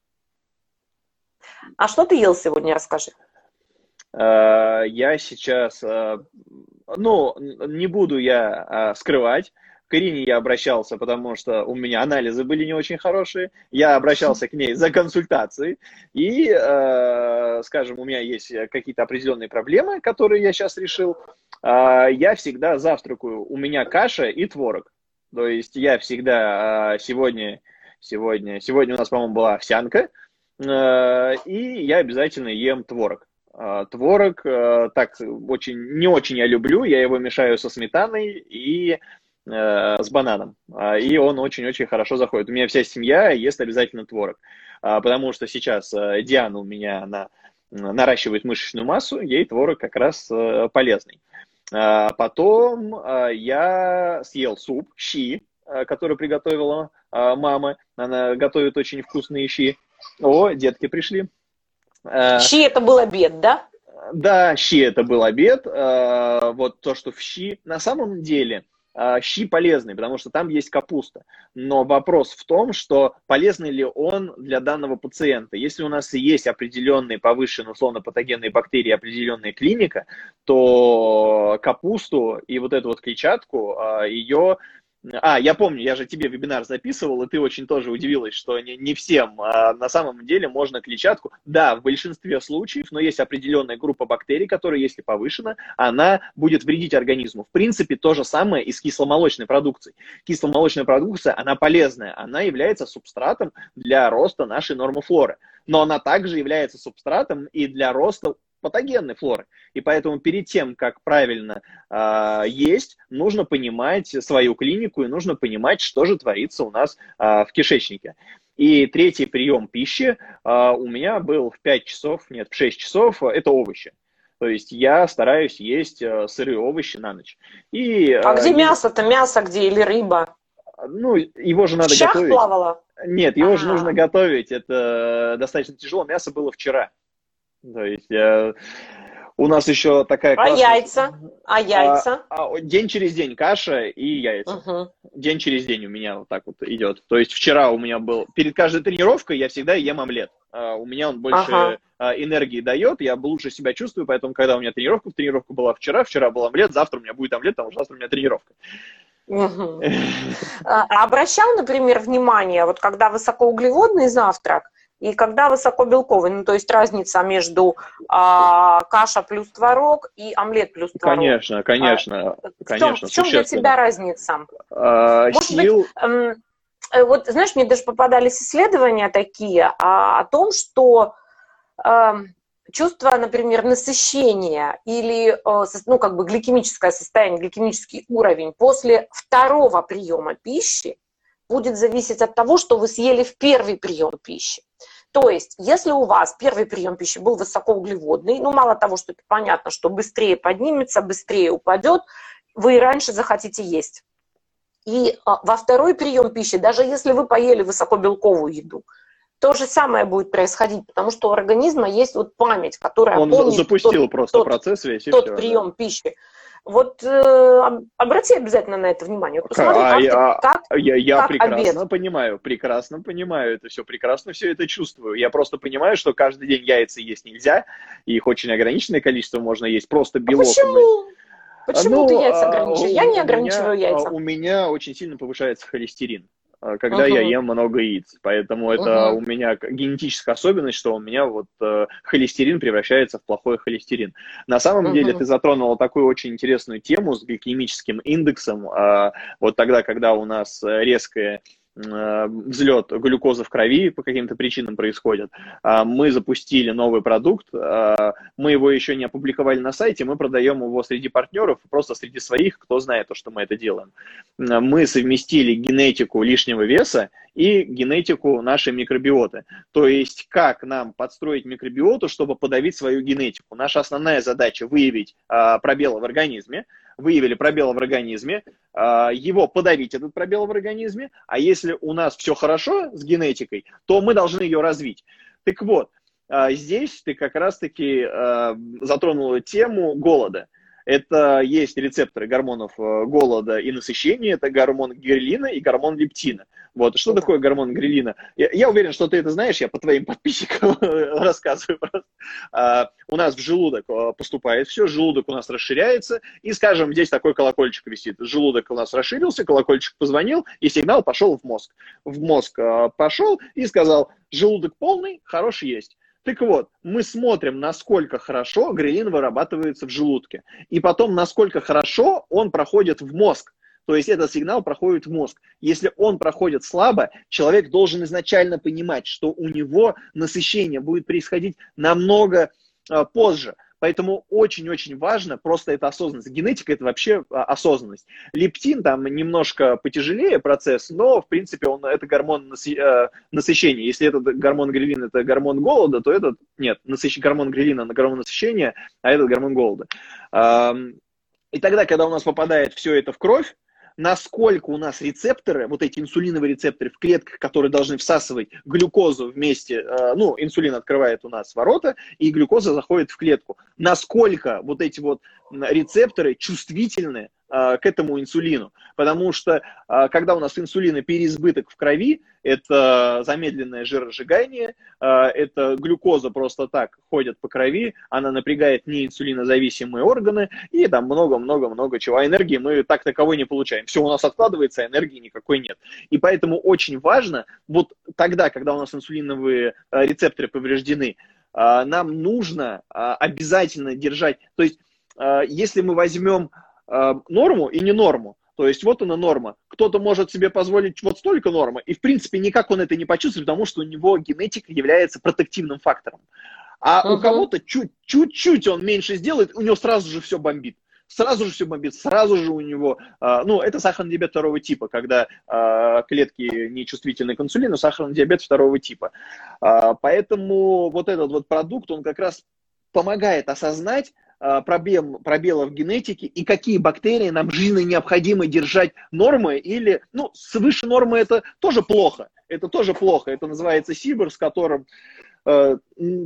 А что ты ел сегодня, расскажи. Э, я сейчас, э, ну, не буду я э, скрывать, к Ирине я обращался, потому что у меня анализы были не очень хорошие. Я обращался к ней за консультацией. И, э, скажем, у меня есть какие-то определенные проблемы, которые я сейчас решил. Э, я всегда завтракаю. У меня каша и творог. То есть я всегда э, сегодня, сегодня, сегодня у нас, по-моему, была овсянка. Э, и я обязательно ем творог. Uh, творог uh, так очень не очень я люблю, я его мешаю со сметаной и Э, с бананом. А, и он очень-очень хорошо заходит. У меня вся семья ест обязательно творог. А, потому что сейчас э, Диана у меня, она наращивает мышечную массу, ей творог как раз э, полезный. А, потом я съел суп, щи, который приготовила мама. Она готовит очень вкусные щи. О, детки пришли. Щи это был обед, да? Да, щи это был обед. Вот то, что в щи. На самом деле, щи полезный, потому что там есть капуста. Но вопрос в том, что полезный ли он для данного пациента. Если у нас есть определенные повышенные условно-патогенные бактерии, определенная клиника, то капусту и вот эту вот клетчатку, а, ее а, я помню, я же тебе вебинар записывал, и ты очень тоже удивилась, что не, не всем а, на самом деле можно клетчатку. Да, в большинстве случаев, но есть определенная группа бактерий, которая, если повышена, она будет вредить организму. В принципе, то же самое и с кисломолочной продукцией. Кисломолочная продукция, она полезная, она является субстратом для роста нашей нормофлоры. Но она также является субстратом и для роста патогенной флоры. И поэтому перед тем, как правильно э, есть, нужно понимать свою клинику и нужно понимать, что же творится у нас э, в кишечнике. И третий прием пищи э, у меня был в 5 часов, нет, в 6 часов, это овощи. То есть я стараюсь есть э, сырые овощи на ночь. И, а где мясо-то? Мясо где или рыба? Ну, его же надо Щах готовить. плавала? Нет, его А-а-а. же нужно готовить. Это достаточно тяжело. Мясо было вчера. То есть я... у нас еще такая... А классная... яйца? А яйца? А, а, день через день каша и яйца. Угу. День через день у меня вот так вот идет. То есть вчера у меня был... Перед каждой тренировкой я всегда ем омлет. а, у меня он больше ага. А, энергии дает, я лучше себя чувствую, поэтому, когда у меня тренировка, тренировка была вчера, вчера был омлет, завтра у меня будет омлет, потому что завтра у меня тренировка. А обращал, например, внимание, вот когда высокоуглеводный завтрак и когда высокобелковый, ну то есть разница между а, каша плюс творог и омлет плюс творог. Конечно, конечно, а, в чем, В чем для тебя разница? А, Может сил... быть, эм, Э, вот, знаешь, мне даже попадались исследования такие а, о том, что э, чувство, например, насыщения или, э, ну, как бы гликемическое состояние, гликемический уровень после второго приема пищи будет зависеть от того, что вы съели в первый прием пищи. То есть, если у вас первый прием пищи был высокоуглеводный, ну, мало того, что это понятно, что быстрее поднимется, быстрее упадет, вы и раньше захотите есть. И а, во второй прием пищи, даже если вы поели высокобелковую еду, то же самое будет происходить, потому что у организма есть вот память, которая Он помнит запустил тот, просто тот, процесс весь. Тот все, прием да. пищи. Вот э, обрати обязательно на это внимание. Посмотри, а, как, я, как, я, я как прекрасно обед. понимаю, прекрасно понимаю это все, прекрасно все это чувствую. Я просто понимаю, что каждый день яйца есть нельзя, и их очень ограниченное количество можно есть, просто белок. А почему? Почему ну, ты яйца ограничиваешь? Я не ограничиваю меня, яйца. У меня очень сильно повышается холестерин а, когда uh-huh. я ем много яиц. Поэтому это uh-huh. у меня генетическая особенность, что у меня вот э, холестерин превращается в плохой холестерин. На самом uh-huh. деле ты затронула такую очень интересную тему с гликемическим индексом. Э, вот тогда, когда у нас резкое взлет глюкозы в крови по каким-то причинам происходит. А, мы запустили новый продукт, а, мы его еще не опубликовали на сайте, мы продаем его среди партнеров, просто среди своих, кто знает то, что мы это делаем. А, мы совместили генетику лишнего веса и генетику нашей микробиоты. То есть, как нам подстроить микробиоту, чтобы подавить свою генетику. Наша основная задача выявить пробелы в организме, выявили пробел в организме, а, его подавить, этот пробел в организме, а если у нас все хорошо с генетикой, то мы должны ее развить. Так вот, а, здесь ты как раз-таки а, затронула тему голода. Это есть рецепторы гормонов э, голода и насыщения, это гормон грелина и гормон лептина. Вот. Что такое гормон грелина? Я, я уверен, что ты это знаешь, я по твоим подписчикам рассказываю просто. А, у нас в желудок э, поступает все, желудок у нас расширяется, и, скажем, здесь такой колокольчик висит. Желудок у нас расширился, колокольчик позвонил, и сигнал пошел в мозг. В мозг э, пошел и сказал, желудок полный, хороший есть. Так вот, мы смотрим, насколько хорошо грелин вырабатывается в желудке, и потом, насколько хорошо он проходит в мозг. То есть этот сигнал проходит в мозг. Если он проходит слабо, человек должен изначально понимать, что у него насыщение будет происходить намного а, позже. Поэтому очень-очень важно просто эта осознанность. Генетика – это вообще а, осознанность. Лептин там немножко потяжелее процесс, но, в принципе, он, это гормон а, насыщения. Если этот гормон грелин – это гормон голода, то этот, нет, насыщ, гормон грелина – гормон насыщения, а этот гормон голода. И тогда, когда у нас попадает все это в кровь, насколько у нас рецепторы, вот эти инсулиновые рецепторы в клетках, которые должны всасывать глюкозу вместе, э, ну, инсулин открывает у нас ворота, и глюкоза заходит в клетку. Насколько вот эти вот рецепторы чувствительны к этому инсулину. Потому что а, когда у нас инсулина переизбыток в крови, это замедленное жиросжигание, а, это глюкоза просто так ходит по крови, она напрягает неинсулинозависимые органы и там много-много-много чего. А энергии мы так таковой не получаем. Все у нас откладывается, энергии никакой нет. И поэтому очень важно, вот тогда, когда у нас инсулиновые рецепторы повреждены, нам нужно обязательно держать, то есть если мы возьмем э, норму и не норму. То есть вот она норма. Кто-то может себе позволить вот столько нормы, и в принципе никак он это не почувствует, потому что у него генетика является протективным фактором. А uh-huh. у кого-то чуть-чуть он меньше сделает, у него сразу же все бомбит. Сразу же все бомбит, сразу же у него, э, ну, это сахарный диабет второго типа, когда э, клетки нечувствительны к инсулину, сахарный диабет второго типа. Э, поэтому вот этот вот продукт, он как раз помогает осознать, Э, проблем, пробелов в генетике и какие бактерии нам жизненно необходимо держать нормы или, ну, свыше нормы это тоже плохо, это тоже плохо, это называется сибир, с которым э,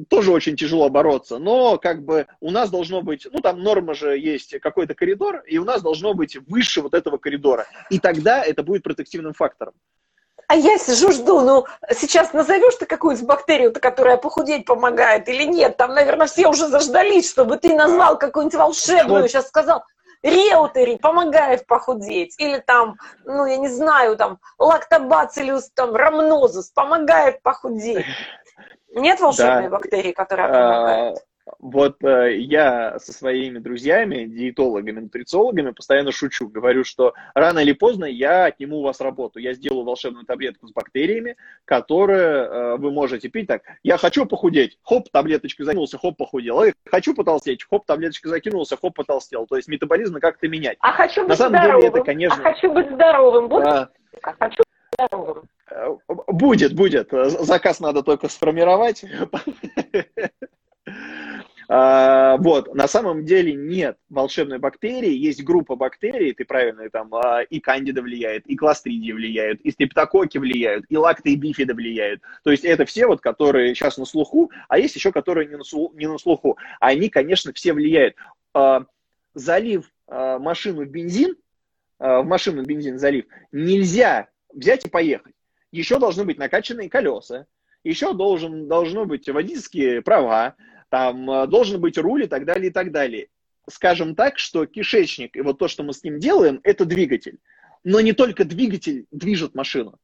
тоже очень тяжело бороться, но как бы у нас должно быть, ну там норма же есть какой-то коридор, и у нас должно быть выше вот этого коридора, и тогда это будет протективным фактором. А я сижу, жду, ну, сейчас назовешь ты какую-то бактерию, которая похудеть помогает или нет? Там, наверное, все уже заждались, чтобы ты назвал какую-нибудь волшебную, вот. сейчас сказал, реутери помогает похудеть, или там, ну, я не знаю, там, лактобацилиус, там, рамнозус помогает похудеть. Нет волшебной да. бактерии, которая помогает? Вот э, я со своими друзьями, диетологами, нутрициологами постоянно шучу, говорю, что рано или поздно я отниму у вас работу, я сделаю волшебную таблетку с бактериями, которую э, вы можете пить так. Я хочу похудеть, хоп, таблеточку закинулся, хоп, похудел. И хочу потолстеть, хоп, таблеточка закинулся, хоп, потолстел. То есть метаболизм как-то менять. А хочу быть На самом здоровым. деле это, конечно... А хочу быть здоровым. Буду? А... Хочу быть здоровым. Э, будет, будет. Заказ надо только сформировать. А, вот, на самом деле нет волшебной бактерии, есть группа бактерий, ты правильно, там а, и кандида влияет, и кластридии влияют, и стрептококи влияют, и лакты и бифида влияют. То есть это все вот, которые сейчас на слуху, а есть еще, которые не на, слуху, не на слуху. Они, конечно, все влияют. А, залив машину в бензин, в машину бензин залив, нельзя взять и поехать. Еще должны быть накачанные колеса, еще должен, должно быть водительские права, там э, должен быть руль и так далее, и так далее. Скажем так, что кишечник и вот то, что мы с ним делаем, это двигатель. Но не только двигатель движет машину.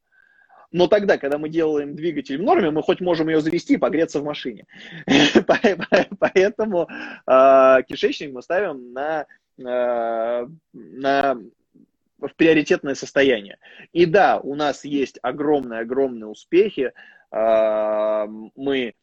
Но тогда, когда мы делаем двигатель в норме, мы хоть можем ее завести и погреться в машине. Поэтому э, кишечник мы ставим на, э, на в приоритетное состояние. И да, у нас есть огромные-огромные успехи. Мы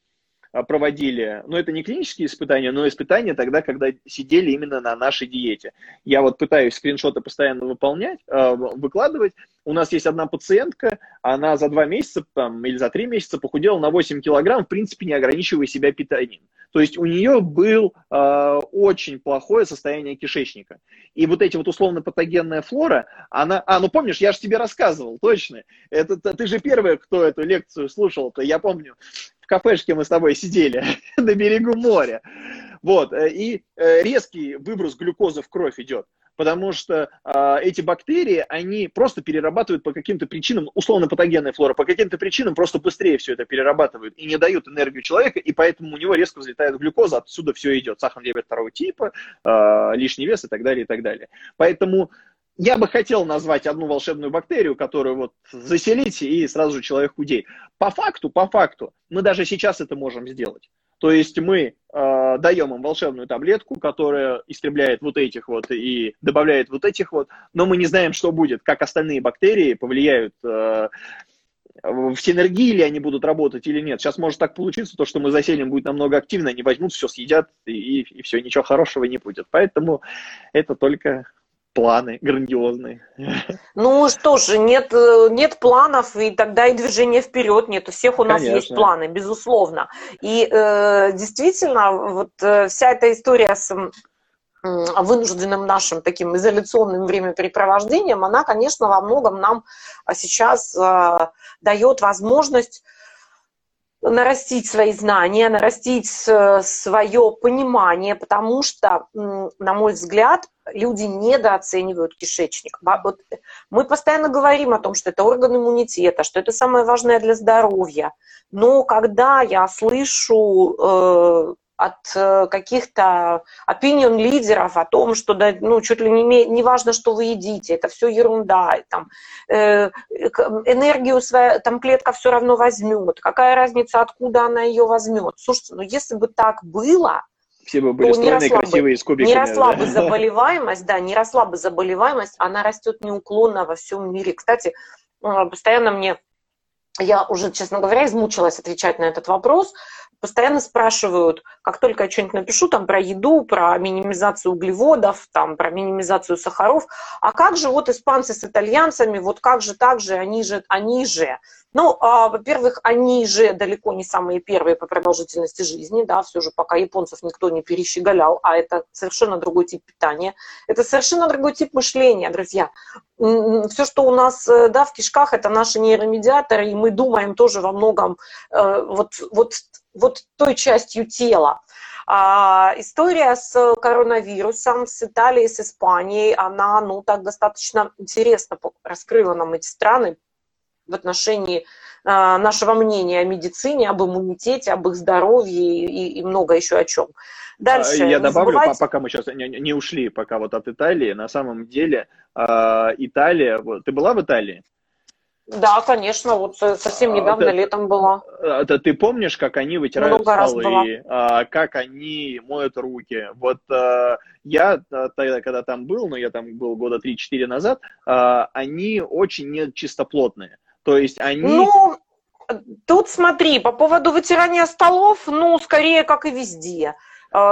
проводили, но это не клинические испытания, но испытания тогда, когда сидели именно на нашей диете. Я вот пытаюсь скриншоты постоянно выполнять, а, выкладывать. У нас есть одна пациентка, она за два месяца там, или за три месяца похудела на 8 килограмм, в принципе, не ограничивая себя питанием. То есть у нее был э, очень плохое состояние кишечника. И вот эти вот условно-патогенная флора, она... А, ну помнишь, я же тебе рассказывал, точно. Это, ты же первый, кто эту лекцию слушал-то, я помню кафешке мы с тобой сидели на берегу моря. Вот, э, и э, резкий выброс глюкозы в кровь идет потому что э, эти бактерии, они просто перерабатывают по каким-то причинам, условно патогенная флора, по каким-то причинам просто быстрее все это перерабатывают и не дают энергию человека, и поэтому у него резко взлетает глюкоза, отсюда все идет, сахарный диабет второго типа, э, лишний вес и так далее, и так далее. Поэтому я бы хотел назвать одну волшебную бактерию, которую вот заселить, и сразу же человек худеет. По факту, по факту, мы даже сейчас это можем сделать. То есть мы э, даем им волшебную таблетку, которая истребляет вот этих вот и добавляет вот этих вот, но мы не знаем, что будет, как остальные бактерии повлияют э, в синергии ли они будут работать или нет. Сейчас может так получиться, то, что мы заселим будет намного активно, они возьмут, все съедят, и, и все, ничего хорошего не будет. Поэтому это только планы грандиозные. Ну что ж, нет, э, нет планов, и тогда и движение вперед нет. У всех у нас Конечно. есть планы, безусловно. И э, действительно, вот э, вся эта история с вынужденным нашим таким изоляционным времяпрепровождением, она, конечно, во многом нам сейчас э, дает возможность нарастить свои знания, нарастить свое понимание, потому что, на мой взгляд, люди недооценивают кишечник. Вот мы постоянно говорим о том, что это орган иммунитета, что это самое важное для здоровья. Но когда я слышу э, от э, каких-то opinion лидеров о том, что да, ну, чуть ли не, не важно, что вы едите, это все ерунда, там, э, энергию своя, там клетка все равно возьмет, какая разница, откуда она ее возьмет. Слушайте, ну если бы так было, все бы были стройные, красивые, с кубиками. Не росла да? бы заболеваемость, да, не росла бы заболеваемость, она растет неуклонно во всем мире. Кстати, э, постоянно мне, я уже, честно говоря, измучилась отвечать на этот вопрос, постоянно спрашивают, как только я что-нибудь напишу там про еду, про минимизацию углеводов, там, про минимизацию сахаров, а как же вот испанцы с итальянцами, вот как же так же, они же, они же. Ну, а, во-первых, они же далеко не самые первые по продолжительности жизни, да, все же пока японцев никто не перещеголял, а это совершенно другой тип питания, это совершенно другой тип мышления, друзья. Все, что у нас, э, да, в кишках, это наши нейромедиаторы, и мы думаем тоже во многом э, вот, вот вот той частью тела. А, история с коронавирусом, с Италией, с Испанией, она, ну, так достаточно интересно раскрыла нам эти страны. В отношении а, нашего мнения о медицине, об иммунитете, об их здоровье и, и много еще о чем. Дальше. Я добавлю, забывайте... пока мы сейчас не, не ушли пока вот от Италии, на самом деле Италия, вот, ты была в Италии? Да, конечно, вот совсем недавно это, летом была. Это ты помнишь, как они вытирают Много столы, а, как они моют руки? Вот а, я тогда, когда там был, но я там был года 3-4 назад, а, они очень нечистоплотные. То есть они... Ну, тут смотри, по поводу вытирания столов, ну, скорее, как и везде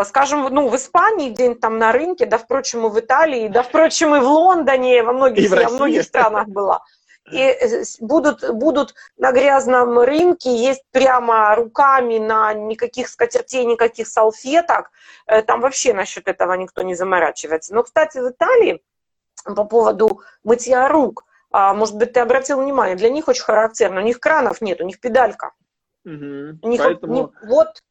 скажем, ну, в Испании, где-нибудь там на рынке, да, впрочем, и в Италии, да, впрочем, и в Лондоне, во многих, во многих странах была и э, будут, будут на грязном рынке есть прямо руками на никаких скатертей, никаких салфеток. Э, там вообще насчет этого никто не заморачивается. Но, кстати, в Италии по поводу мытья рук, а, может быть, ты обратил внимание, для них очень характерно, у них кранов нет, у них педалька. Угу, у них поэтому... не, вот,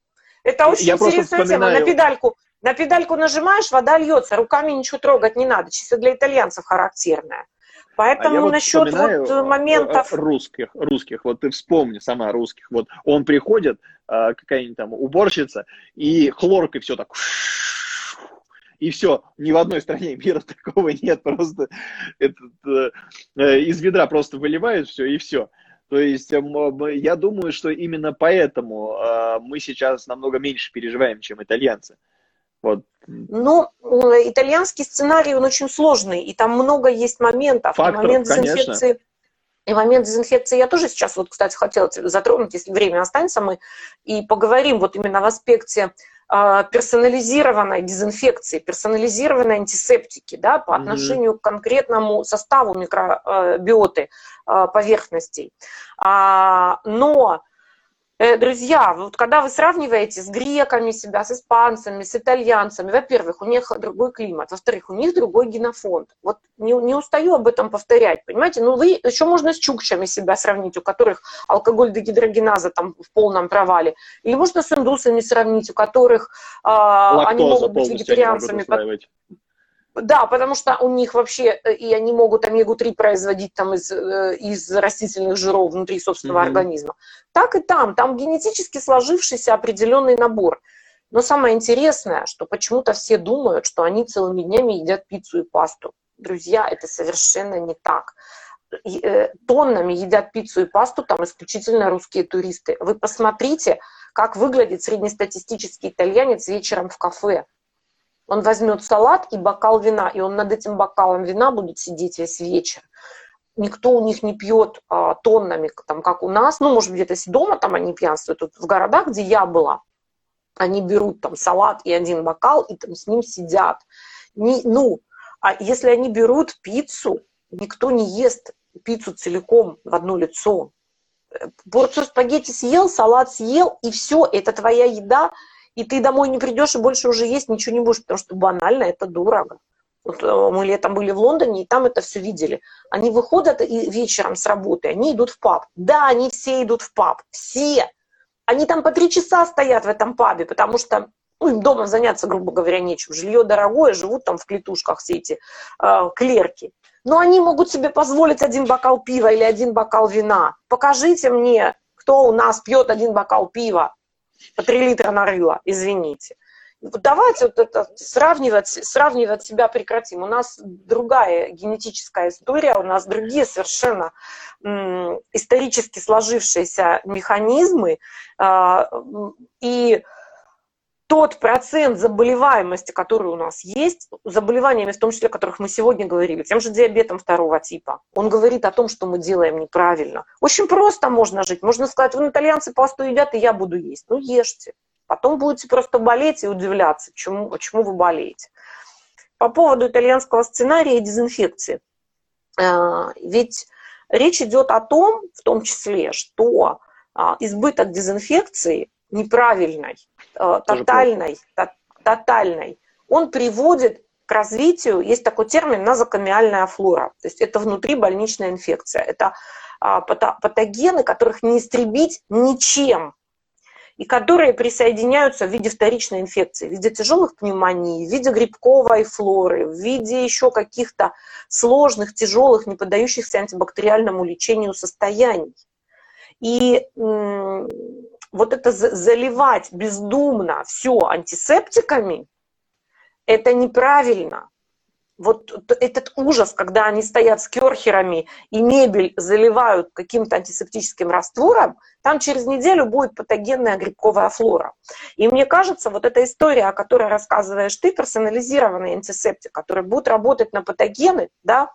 это очень Я интересная тема. На педальку, на педальку нажимаешь, вода льется, руками ничего трогать не надо, чисто для итальянцев характерная. Поэтому а вот насчет вот э, моментов... Русских, русских, вот ты вспомни сама русских. Вот он приходит, а, какая-нибудь там уборщица, и хлоркой все так и все, ни в одной стране мира такого нет, просто этот, э, э, из ведра просто выливают все и все. То есть я думаю, что именно поэтому э, мы сейчас намного меньше переживаем, чем итальянцы. Вот. Ну, итальянский сценарий, он очень сложный, и там много есть моментов. Факторов, и момент дезинфекции, конечно. И момент дезинфекции я тоже сейчас, вот, кстати, хотела затронуть, если время останется, мы и поговорим вот именно в аспекте э, персонализированной дезинфекции, персонализированной антисептики, да, по отношению mm-hmm. к конкретному составу микробиоты э, поверхностей. А, но Э, друзья, вот когда вы сравниваете с греками себя, с испанцами, с итальянцами, во-первых, у них другой климат, во-вторых, у них другой генофонд. Вот не, не устаю об этом повторять, понимаете? Ну, вы еще можно с чукчами себя сравнить, у которых алкоголь дегидрогеназа там в полном провале. Или можно с индусами сравнить, у которых э, они могут быть вегетарианцами. Да, потому что у них вообще, э, и они могут омегу-3 производить там из, э, из растительных жиров внутри собственного mm-hmm. организма. Так и там, там генетически сложившийся определенный набор. Но самое интересное, что почему-то все думают, что они целыми днями едят пиццу и пасту. Друзья, это совершенно не так. Э, тоннами едят пиццу и пасту там исключительно русские туристы. Вы посмотрите, как выглядит среднестатистический итальянец вечером в кафе он возьмет салат и бокал вина, и он над этим бокалом вина будет сидеть весь вечер. Никто у них не пьет а, тоннами, там, как у нас. Ну, может, где-то дома там они пьянствуют. Тут в городах, где я была, они берут там салат и один бокал, и там с ним сидят. Не, ну, а если они берут пиццу, никто не ест пиццу целиком в одно лицо. Порцию спагетти съел, салат съел, и все, это твоя еда, и ты домой не придешь и больше уже есть ничего не будешь, потому что банально это дорого. Вот э, мы летом были в Лондоне, и там это все видели. Они выходят и вечером с работы, они идут в паб. Да, они все идут в паб, все. Они там по три часа стоят в этом пабе, потому что ну, им дома заняться, грубо говоря, нечем. Жилье дорогое, живут там в клетушках все эти э, клерки. Но они могут себе позволить один бокал пива или один бокал вина. Покажите мне, кто у нас пьет один бокал пива по 3 литра нарыла, извините. Давайте вот это сравнивать, сравнивать себя прекратим. У нас другая генетическая история, у нас другие совершенно исторически сложившиеся механизмы. Э, и тот процент заболеваемости, который у нас есть, заболеваниями, в том числе, о которых мы сегодня говорили, тем же диабетом второго типа, он говорит о том, что мы делаем неправильно. Очень просто можно жить. Можно сказать, вы итальянцы пасту едят, и я буду есть. Ну, ешьте. Потом будете просто болеть и удивляться, почему, почему вы болеете. По поводу итальянского сценария и дезинфекции. А, ведь речь идет о том, в том числе, что а, избыток дезинфекции неправильной, э, тотальной, тотальной, он приводит к развитию, есть такой термин назокомиальная флора, то есть это внутрибольничная инфекция, это а, патогены, которых не истребить ничем. и которые присоединяются в виде вторичной инфекции, в виде тяжелых пневмоний, в виде грибковой флоры, в виде еще каких-то сложных, тяжелых, не поддающихся антибактериальному лечению состояний. И вот это заливать бездумно все антисептиками, это неправильно вот этот ужас, когда они стоят с керхерами и мебель заливают каким-то антисептическим раствором, там через неделю будет патогенная грибковая флора. И мне кажется, вот эта история, о которой рассказываешь ты, персонализированный антисептик, который будет работать на патогены, да,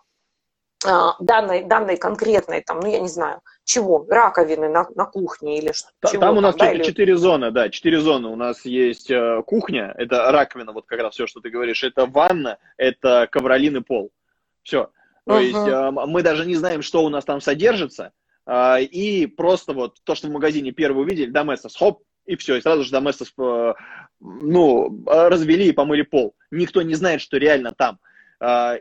данной, данной конкретной, там, ну, я не знаю, чего, раковины на, на кухне или что Там, там у нас да, четыре или... зоны, да, четыре зоны. У нас есть э, кухня, это раковина, вот как раз все, что ты говоришь, это ванна, это ковролин и пол. Все. То uh-huh. есть э, мы даже не знаем, что у нас там содержится, э, и просто вот то, что в магазине первый увидели, доместос, хоп, и все, и сразу же доместос, э, ну, развели и помыли пол. Никто не знает, что реально там. А,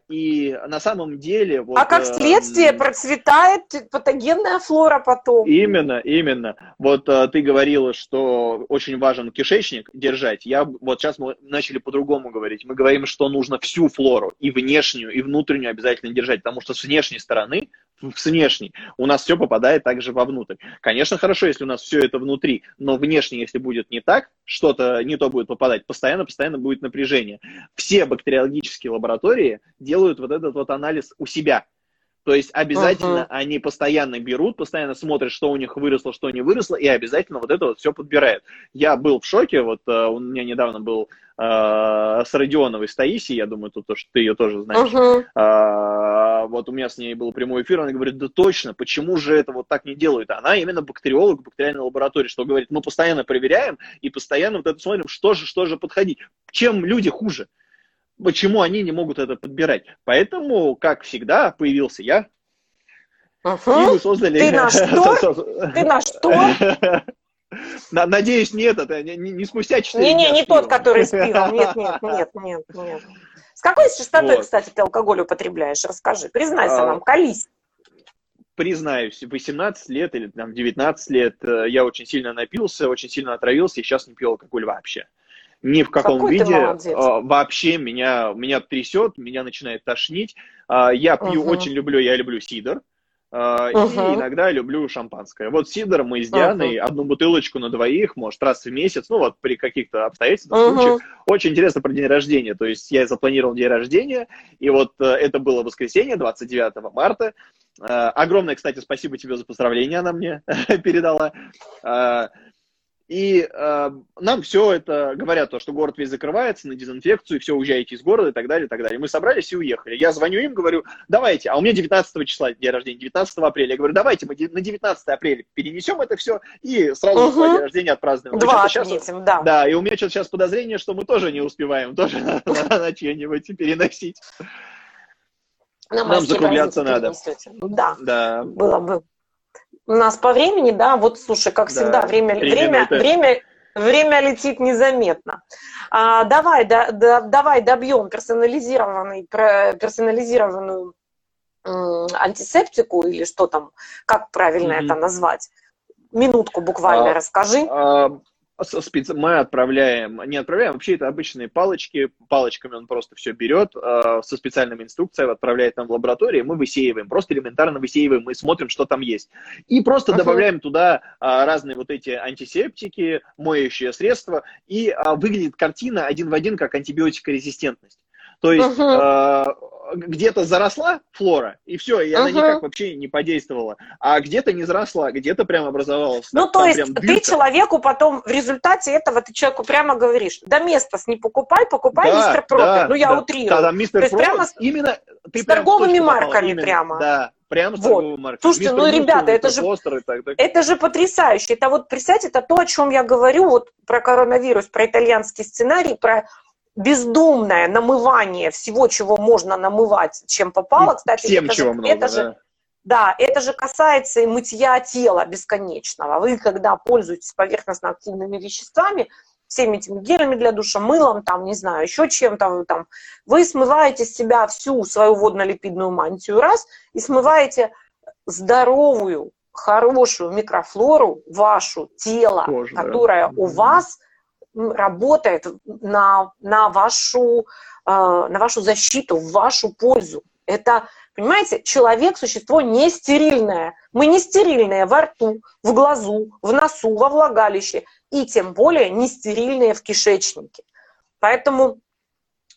и на самом деле... Вот, а как э, следствие процветает патогенная флора потом. Именно, именно. Вот э, ты говорила, что очень важен кишечник держать. Я вот сейчас мы начали по-другому говорить. Мы говорим, что нужно всю флору, и внешнюю, и внутреннюю обязательно держать, потому что с внешней стороны с внешней, у нас все попадает также вовнутрь. Конечно, хорошо, если у нас все это внутри, но внешне, если будет не так, что-то не то будет попадать, постоянно-постоянно будет напряжение. Все бактериологические лаборатории делают вот этот вот анализ у себя. То есть обязательно uh-huh. они постоянно берут, постоянно смотрят, что у них выросло, что не выросло, и обязательно вот это вот все подбирают. Я был в шоке, вот uh, у меня недавно был uh, с Родионовой с Таисией, я думаю, тут, что ты ее тоже знаешь. Uh-huh. Uh, вот у меня с ней был прямой эфир, она говорит, да точно, почему же это вот так не делают? Она именно бактериолог в бактериальной лаборатории, что говорит, мы постоянно проверяем и постоянно вот это смотрим, что же, что же подходить. Чем люди хуже? Почему они не могут это подбирать. Поэтому, как всегда, появился я. Ага. И мы создали... Ты наш Тор? Ты наш Тор? Надеюсь, нет, это не, не спустя 4 Не, не, тот, который с пивом. Нет, нет, нет, нет, нет. С какой частотой, вот. кстати, ты алкоголь употребляешь? Расскажи, признайся а, нам, колись. Признаюсь, 18 лет или там 19 лет э, я очень сильно напился, очень сильно отравился и сейчас не пью алкоголь вообще ни в каком Какой виде а, вообще меня, меня трясет, меня начинает тошнить. А, я пью, угу. очень люблю, я люблю сидр. Uh, uh-huh. И иногда люблю шампанское. Вот сидр мы с Дианой, uh-huh. одну бутылочку на двоих, может, раз в месяц, ну вот при каких-то обстоятельствах, uh-huh. случаях. Очень интересно про день рождения. То есть я запланировал день рождения, и вот uh, это было воскресенье, 29 марта. Uh, огромное, кстати, спасибо тебе за поздравление, она мне передала. И э, нам все это говорят, то, что город весь закрывается на дезинфекцию, все, уезжаете из города и так далее, и так далее. Мы собрались и уехали. Я звоню им, говорю, давайте, а у меня 19 числа день рождения, 19 апреля. Я говорю, давайте мы на 19 апреля перенесем это все и сразу угу. день рождения отпразднуем. Два отметим, да. Да, и у меня сейчас подозрение, что мы тоже не успеваем тоже на чье-нибудь переносить. Нам закругляться надо. Да, да, было бы у нас по времени, да, вот слушай, как да, всегда, время, время, время, время летит незаметно. А, давай, да, да, давай добьем персонализированный, персонализированную антисептику или что там, как правильно mm-hmm. это назвать. Минутку буквально а, расскажи. А, спец... мы отправляем, не отправляем, вообще это обычные палочки, палочками он просто все берет, э, со специальными инструкциями отправляет нам в лабораторию, мы высеиваем, просто элементарно высеиваем, мы смотрим, что там есть. И просто uh-huh. добавляем туда э, разные вот эти антисептики, моющие средства, и э, выглядит картина один в один, как антибиотикорезистентность. То есть uh-huh. э, где-то заросла флора, и все, и она uh-huh. никак вообще не подействовала. А где-то не заросла, где-то прям образовалась. Ну, то есть ты человеку потом в результате этого ты человеку прямо говоришь, да место не покупай, покупай да, мистер Пропер. Да, ну, я да, утрирую. Да, да, мистер то прямо с, именно, ты с торговыми марками именно, прямо. Да, Прямо вот. маркой. Слушайте, мистер ну, ребята, это же, так, так. это же потрясающе. Это вот, представьте, это то, о чем я говорю, вот про коронавирус, про итальянский сценарий, про бездумное намывание всего, чего можно намывать, чем попало, кстати, Всем, это, чего же, много, это да. же да, это же касается и мытья тела бесконечного. Вы, когда пользуетесь поверхностно-активными веществами, всеми этими гелями для душа, мылом, там, не знаю, еще чем-то, вы, там, вы смываете с себя всю свою водно-липидную мантию раз и смываете здоровую, хорошую микрофлору, вашу тело, Кожа, которое да. у вас работает на, на, вашу, э, на вашу защиту, в вашу пользу. Это, понимаете, человек – существо не стерильное. Мы не стерильные во рту, в глазу, в носу, во влагалище, и тем более не стерильные в кишечнике. Поэтому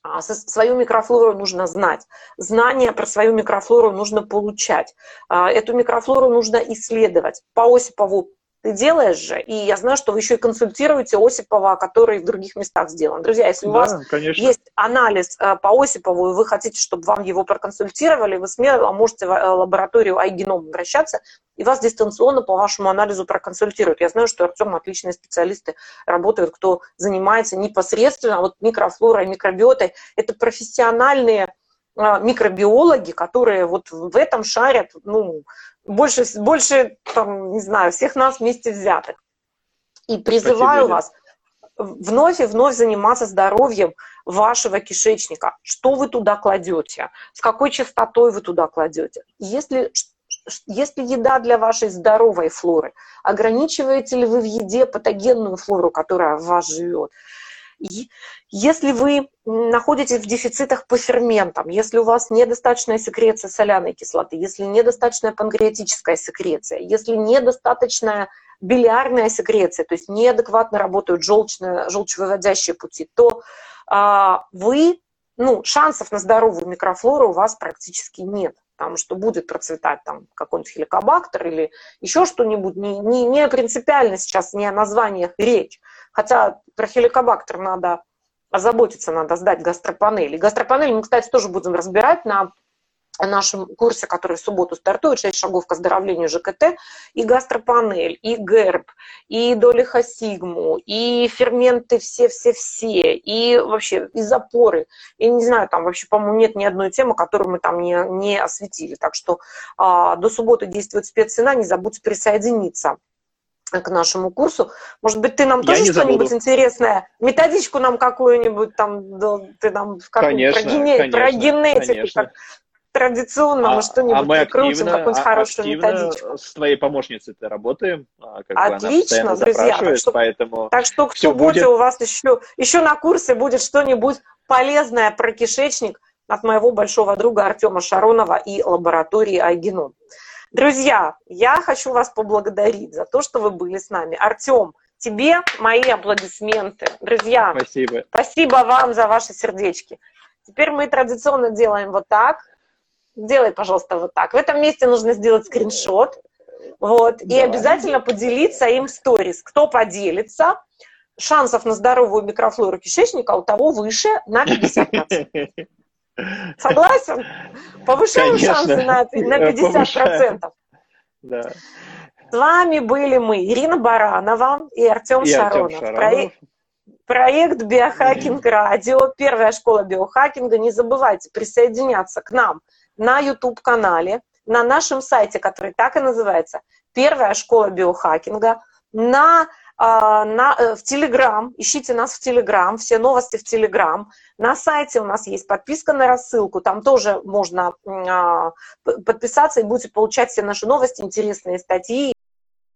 а, свою микрофлору нужно знать. Знания про свою микрофлору нужно получать. А, эту микрофлору нужно исследовать. По Осипову ты делаешь же, и я знаю, что вы еще и консультируете Осипова, который в других местах сделан. Друзья, если у да, вас конечно. есть анализ э, по Осипову, и вы хотите, чтобы вам его проконсультировали, вы смело можете в э, лабораторию iGenom обращаться, и вас дистанционно по вашему анализу проконсультируют. Я знаю, что Артем отличные специалисты работают, кто занимается непосредственно вот микрофлорой, микробиотой. Это профессиональные э, микробиологи, которые вот в этом шарят, ну, больше, больше там, не знаю, всех нас вместе взятых. И призываю Спасибо, вас вновь и вновь заниматься здоровьем вашего кишечника. Что вы туда кладете? С какой частотой вы туда кладете? Если, если еда для вашей здоровой флоры, ограничиваете ли вы в еде патогенную флору, которая в вас живет? Если вы находитесь в дефицитах по ферментам, если у вас недостаточная секреция соляной кислоты, если недостаточная панкреатическая секреция, если недостаточная билиарная секреция, то есть неадекватно работают желчные, желчевыводящие пути, то а, вы, ну, шансов на здоровую микрофлору у вас практически нет потому что будет процветать там какой-нибудь хеликобактер или еще что-нибудь, не, не, не принципиально сейчас не о названиях речь. Хотя про хеликобактер надо озаботиться, надо сдать гастропанель. И гастропанель мы, кстати, тоже будем разбирать на нашем курсе, который в субботу стартует, 6 шагов к оздоровлению ЖКТ, и гастропанель, и ГЭРБ, и долихосигму, и ферменты все-все-все, и вообще и запоры. Я не знаю, там вообще, по-моему, нет ни одной темы, которую мы там не, не осветили. Так что а, до субботы действует спеццена, не забудьте присоединиться к нашему курсу. Может быть, ты нам тоже что-нибудь интересное, методичку нам какую-нибудь там, ты нам как, конечно, про, гене, конечно, про генетику, конечно. как традиционно а, мы что-нибудь а мы прикрутим, какую-нибудь а, хорошую методичку. с твоей помощницей ты работаем. А, как Отлично, друзья. Так что, поэтому так что к субботе будет... у вас еще, еще на курсе будет что-нибудь полезное про кишечник от моего большого друга Артема Шаронова и лаборатории Айгеном. Друзья, я хочу вас поблагодарить за то, что вы были с нами. Артем, тебе мои аплодисменты. Друзья, спасибо. спасибо вам за ваши сердечки. Теперь мы традиционно делаем вот так. Делай, пожалуйста, вот так. В этом месте нужно сделать скриншот. Вот, и обязательно поделиться им в сторис. Кто поделится, шансов на здоровую микрофлору кишечника у того выше на 50%. Согласен? Повышаем Конечно. шансы на, на 50%. Да. С вами были мы, Ирина Баранова и Артем и Шаронов. Артем Шаронов. Проект, проект Биохакинг Радио, первая школа биохакинга. Не забывайте присоединяться к нам на YouTube-канале, на нашем сайте, который так и называется, первая школа биохакинга, на на, э, в Телеграм, ищите нас в Телеграм, все новости в Телеграм. На сайте у нас есть подписка на рассылку, там тоже можно а, подписаться и будете получать все наши новости, интересные статьи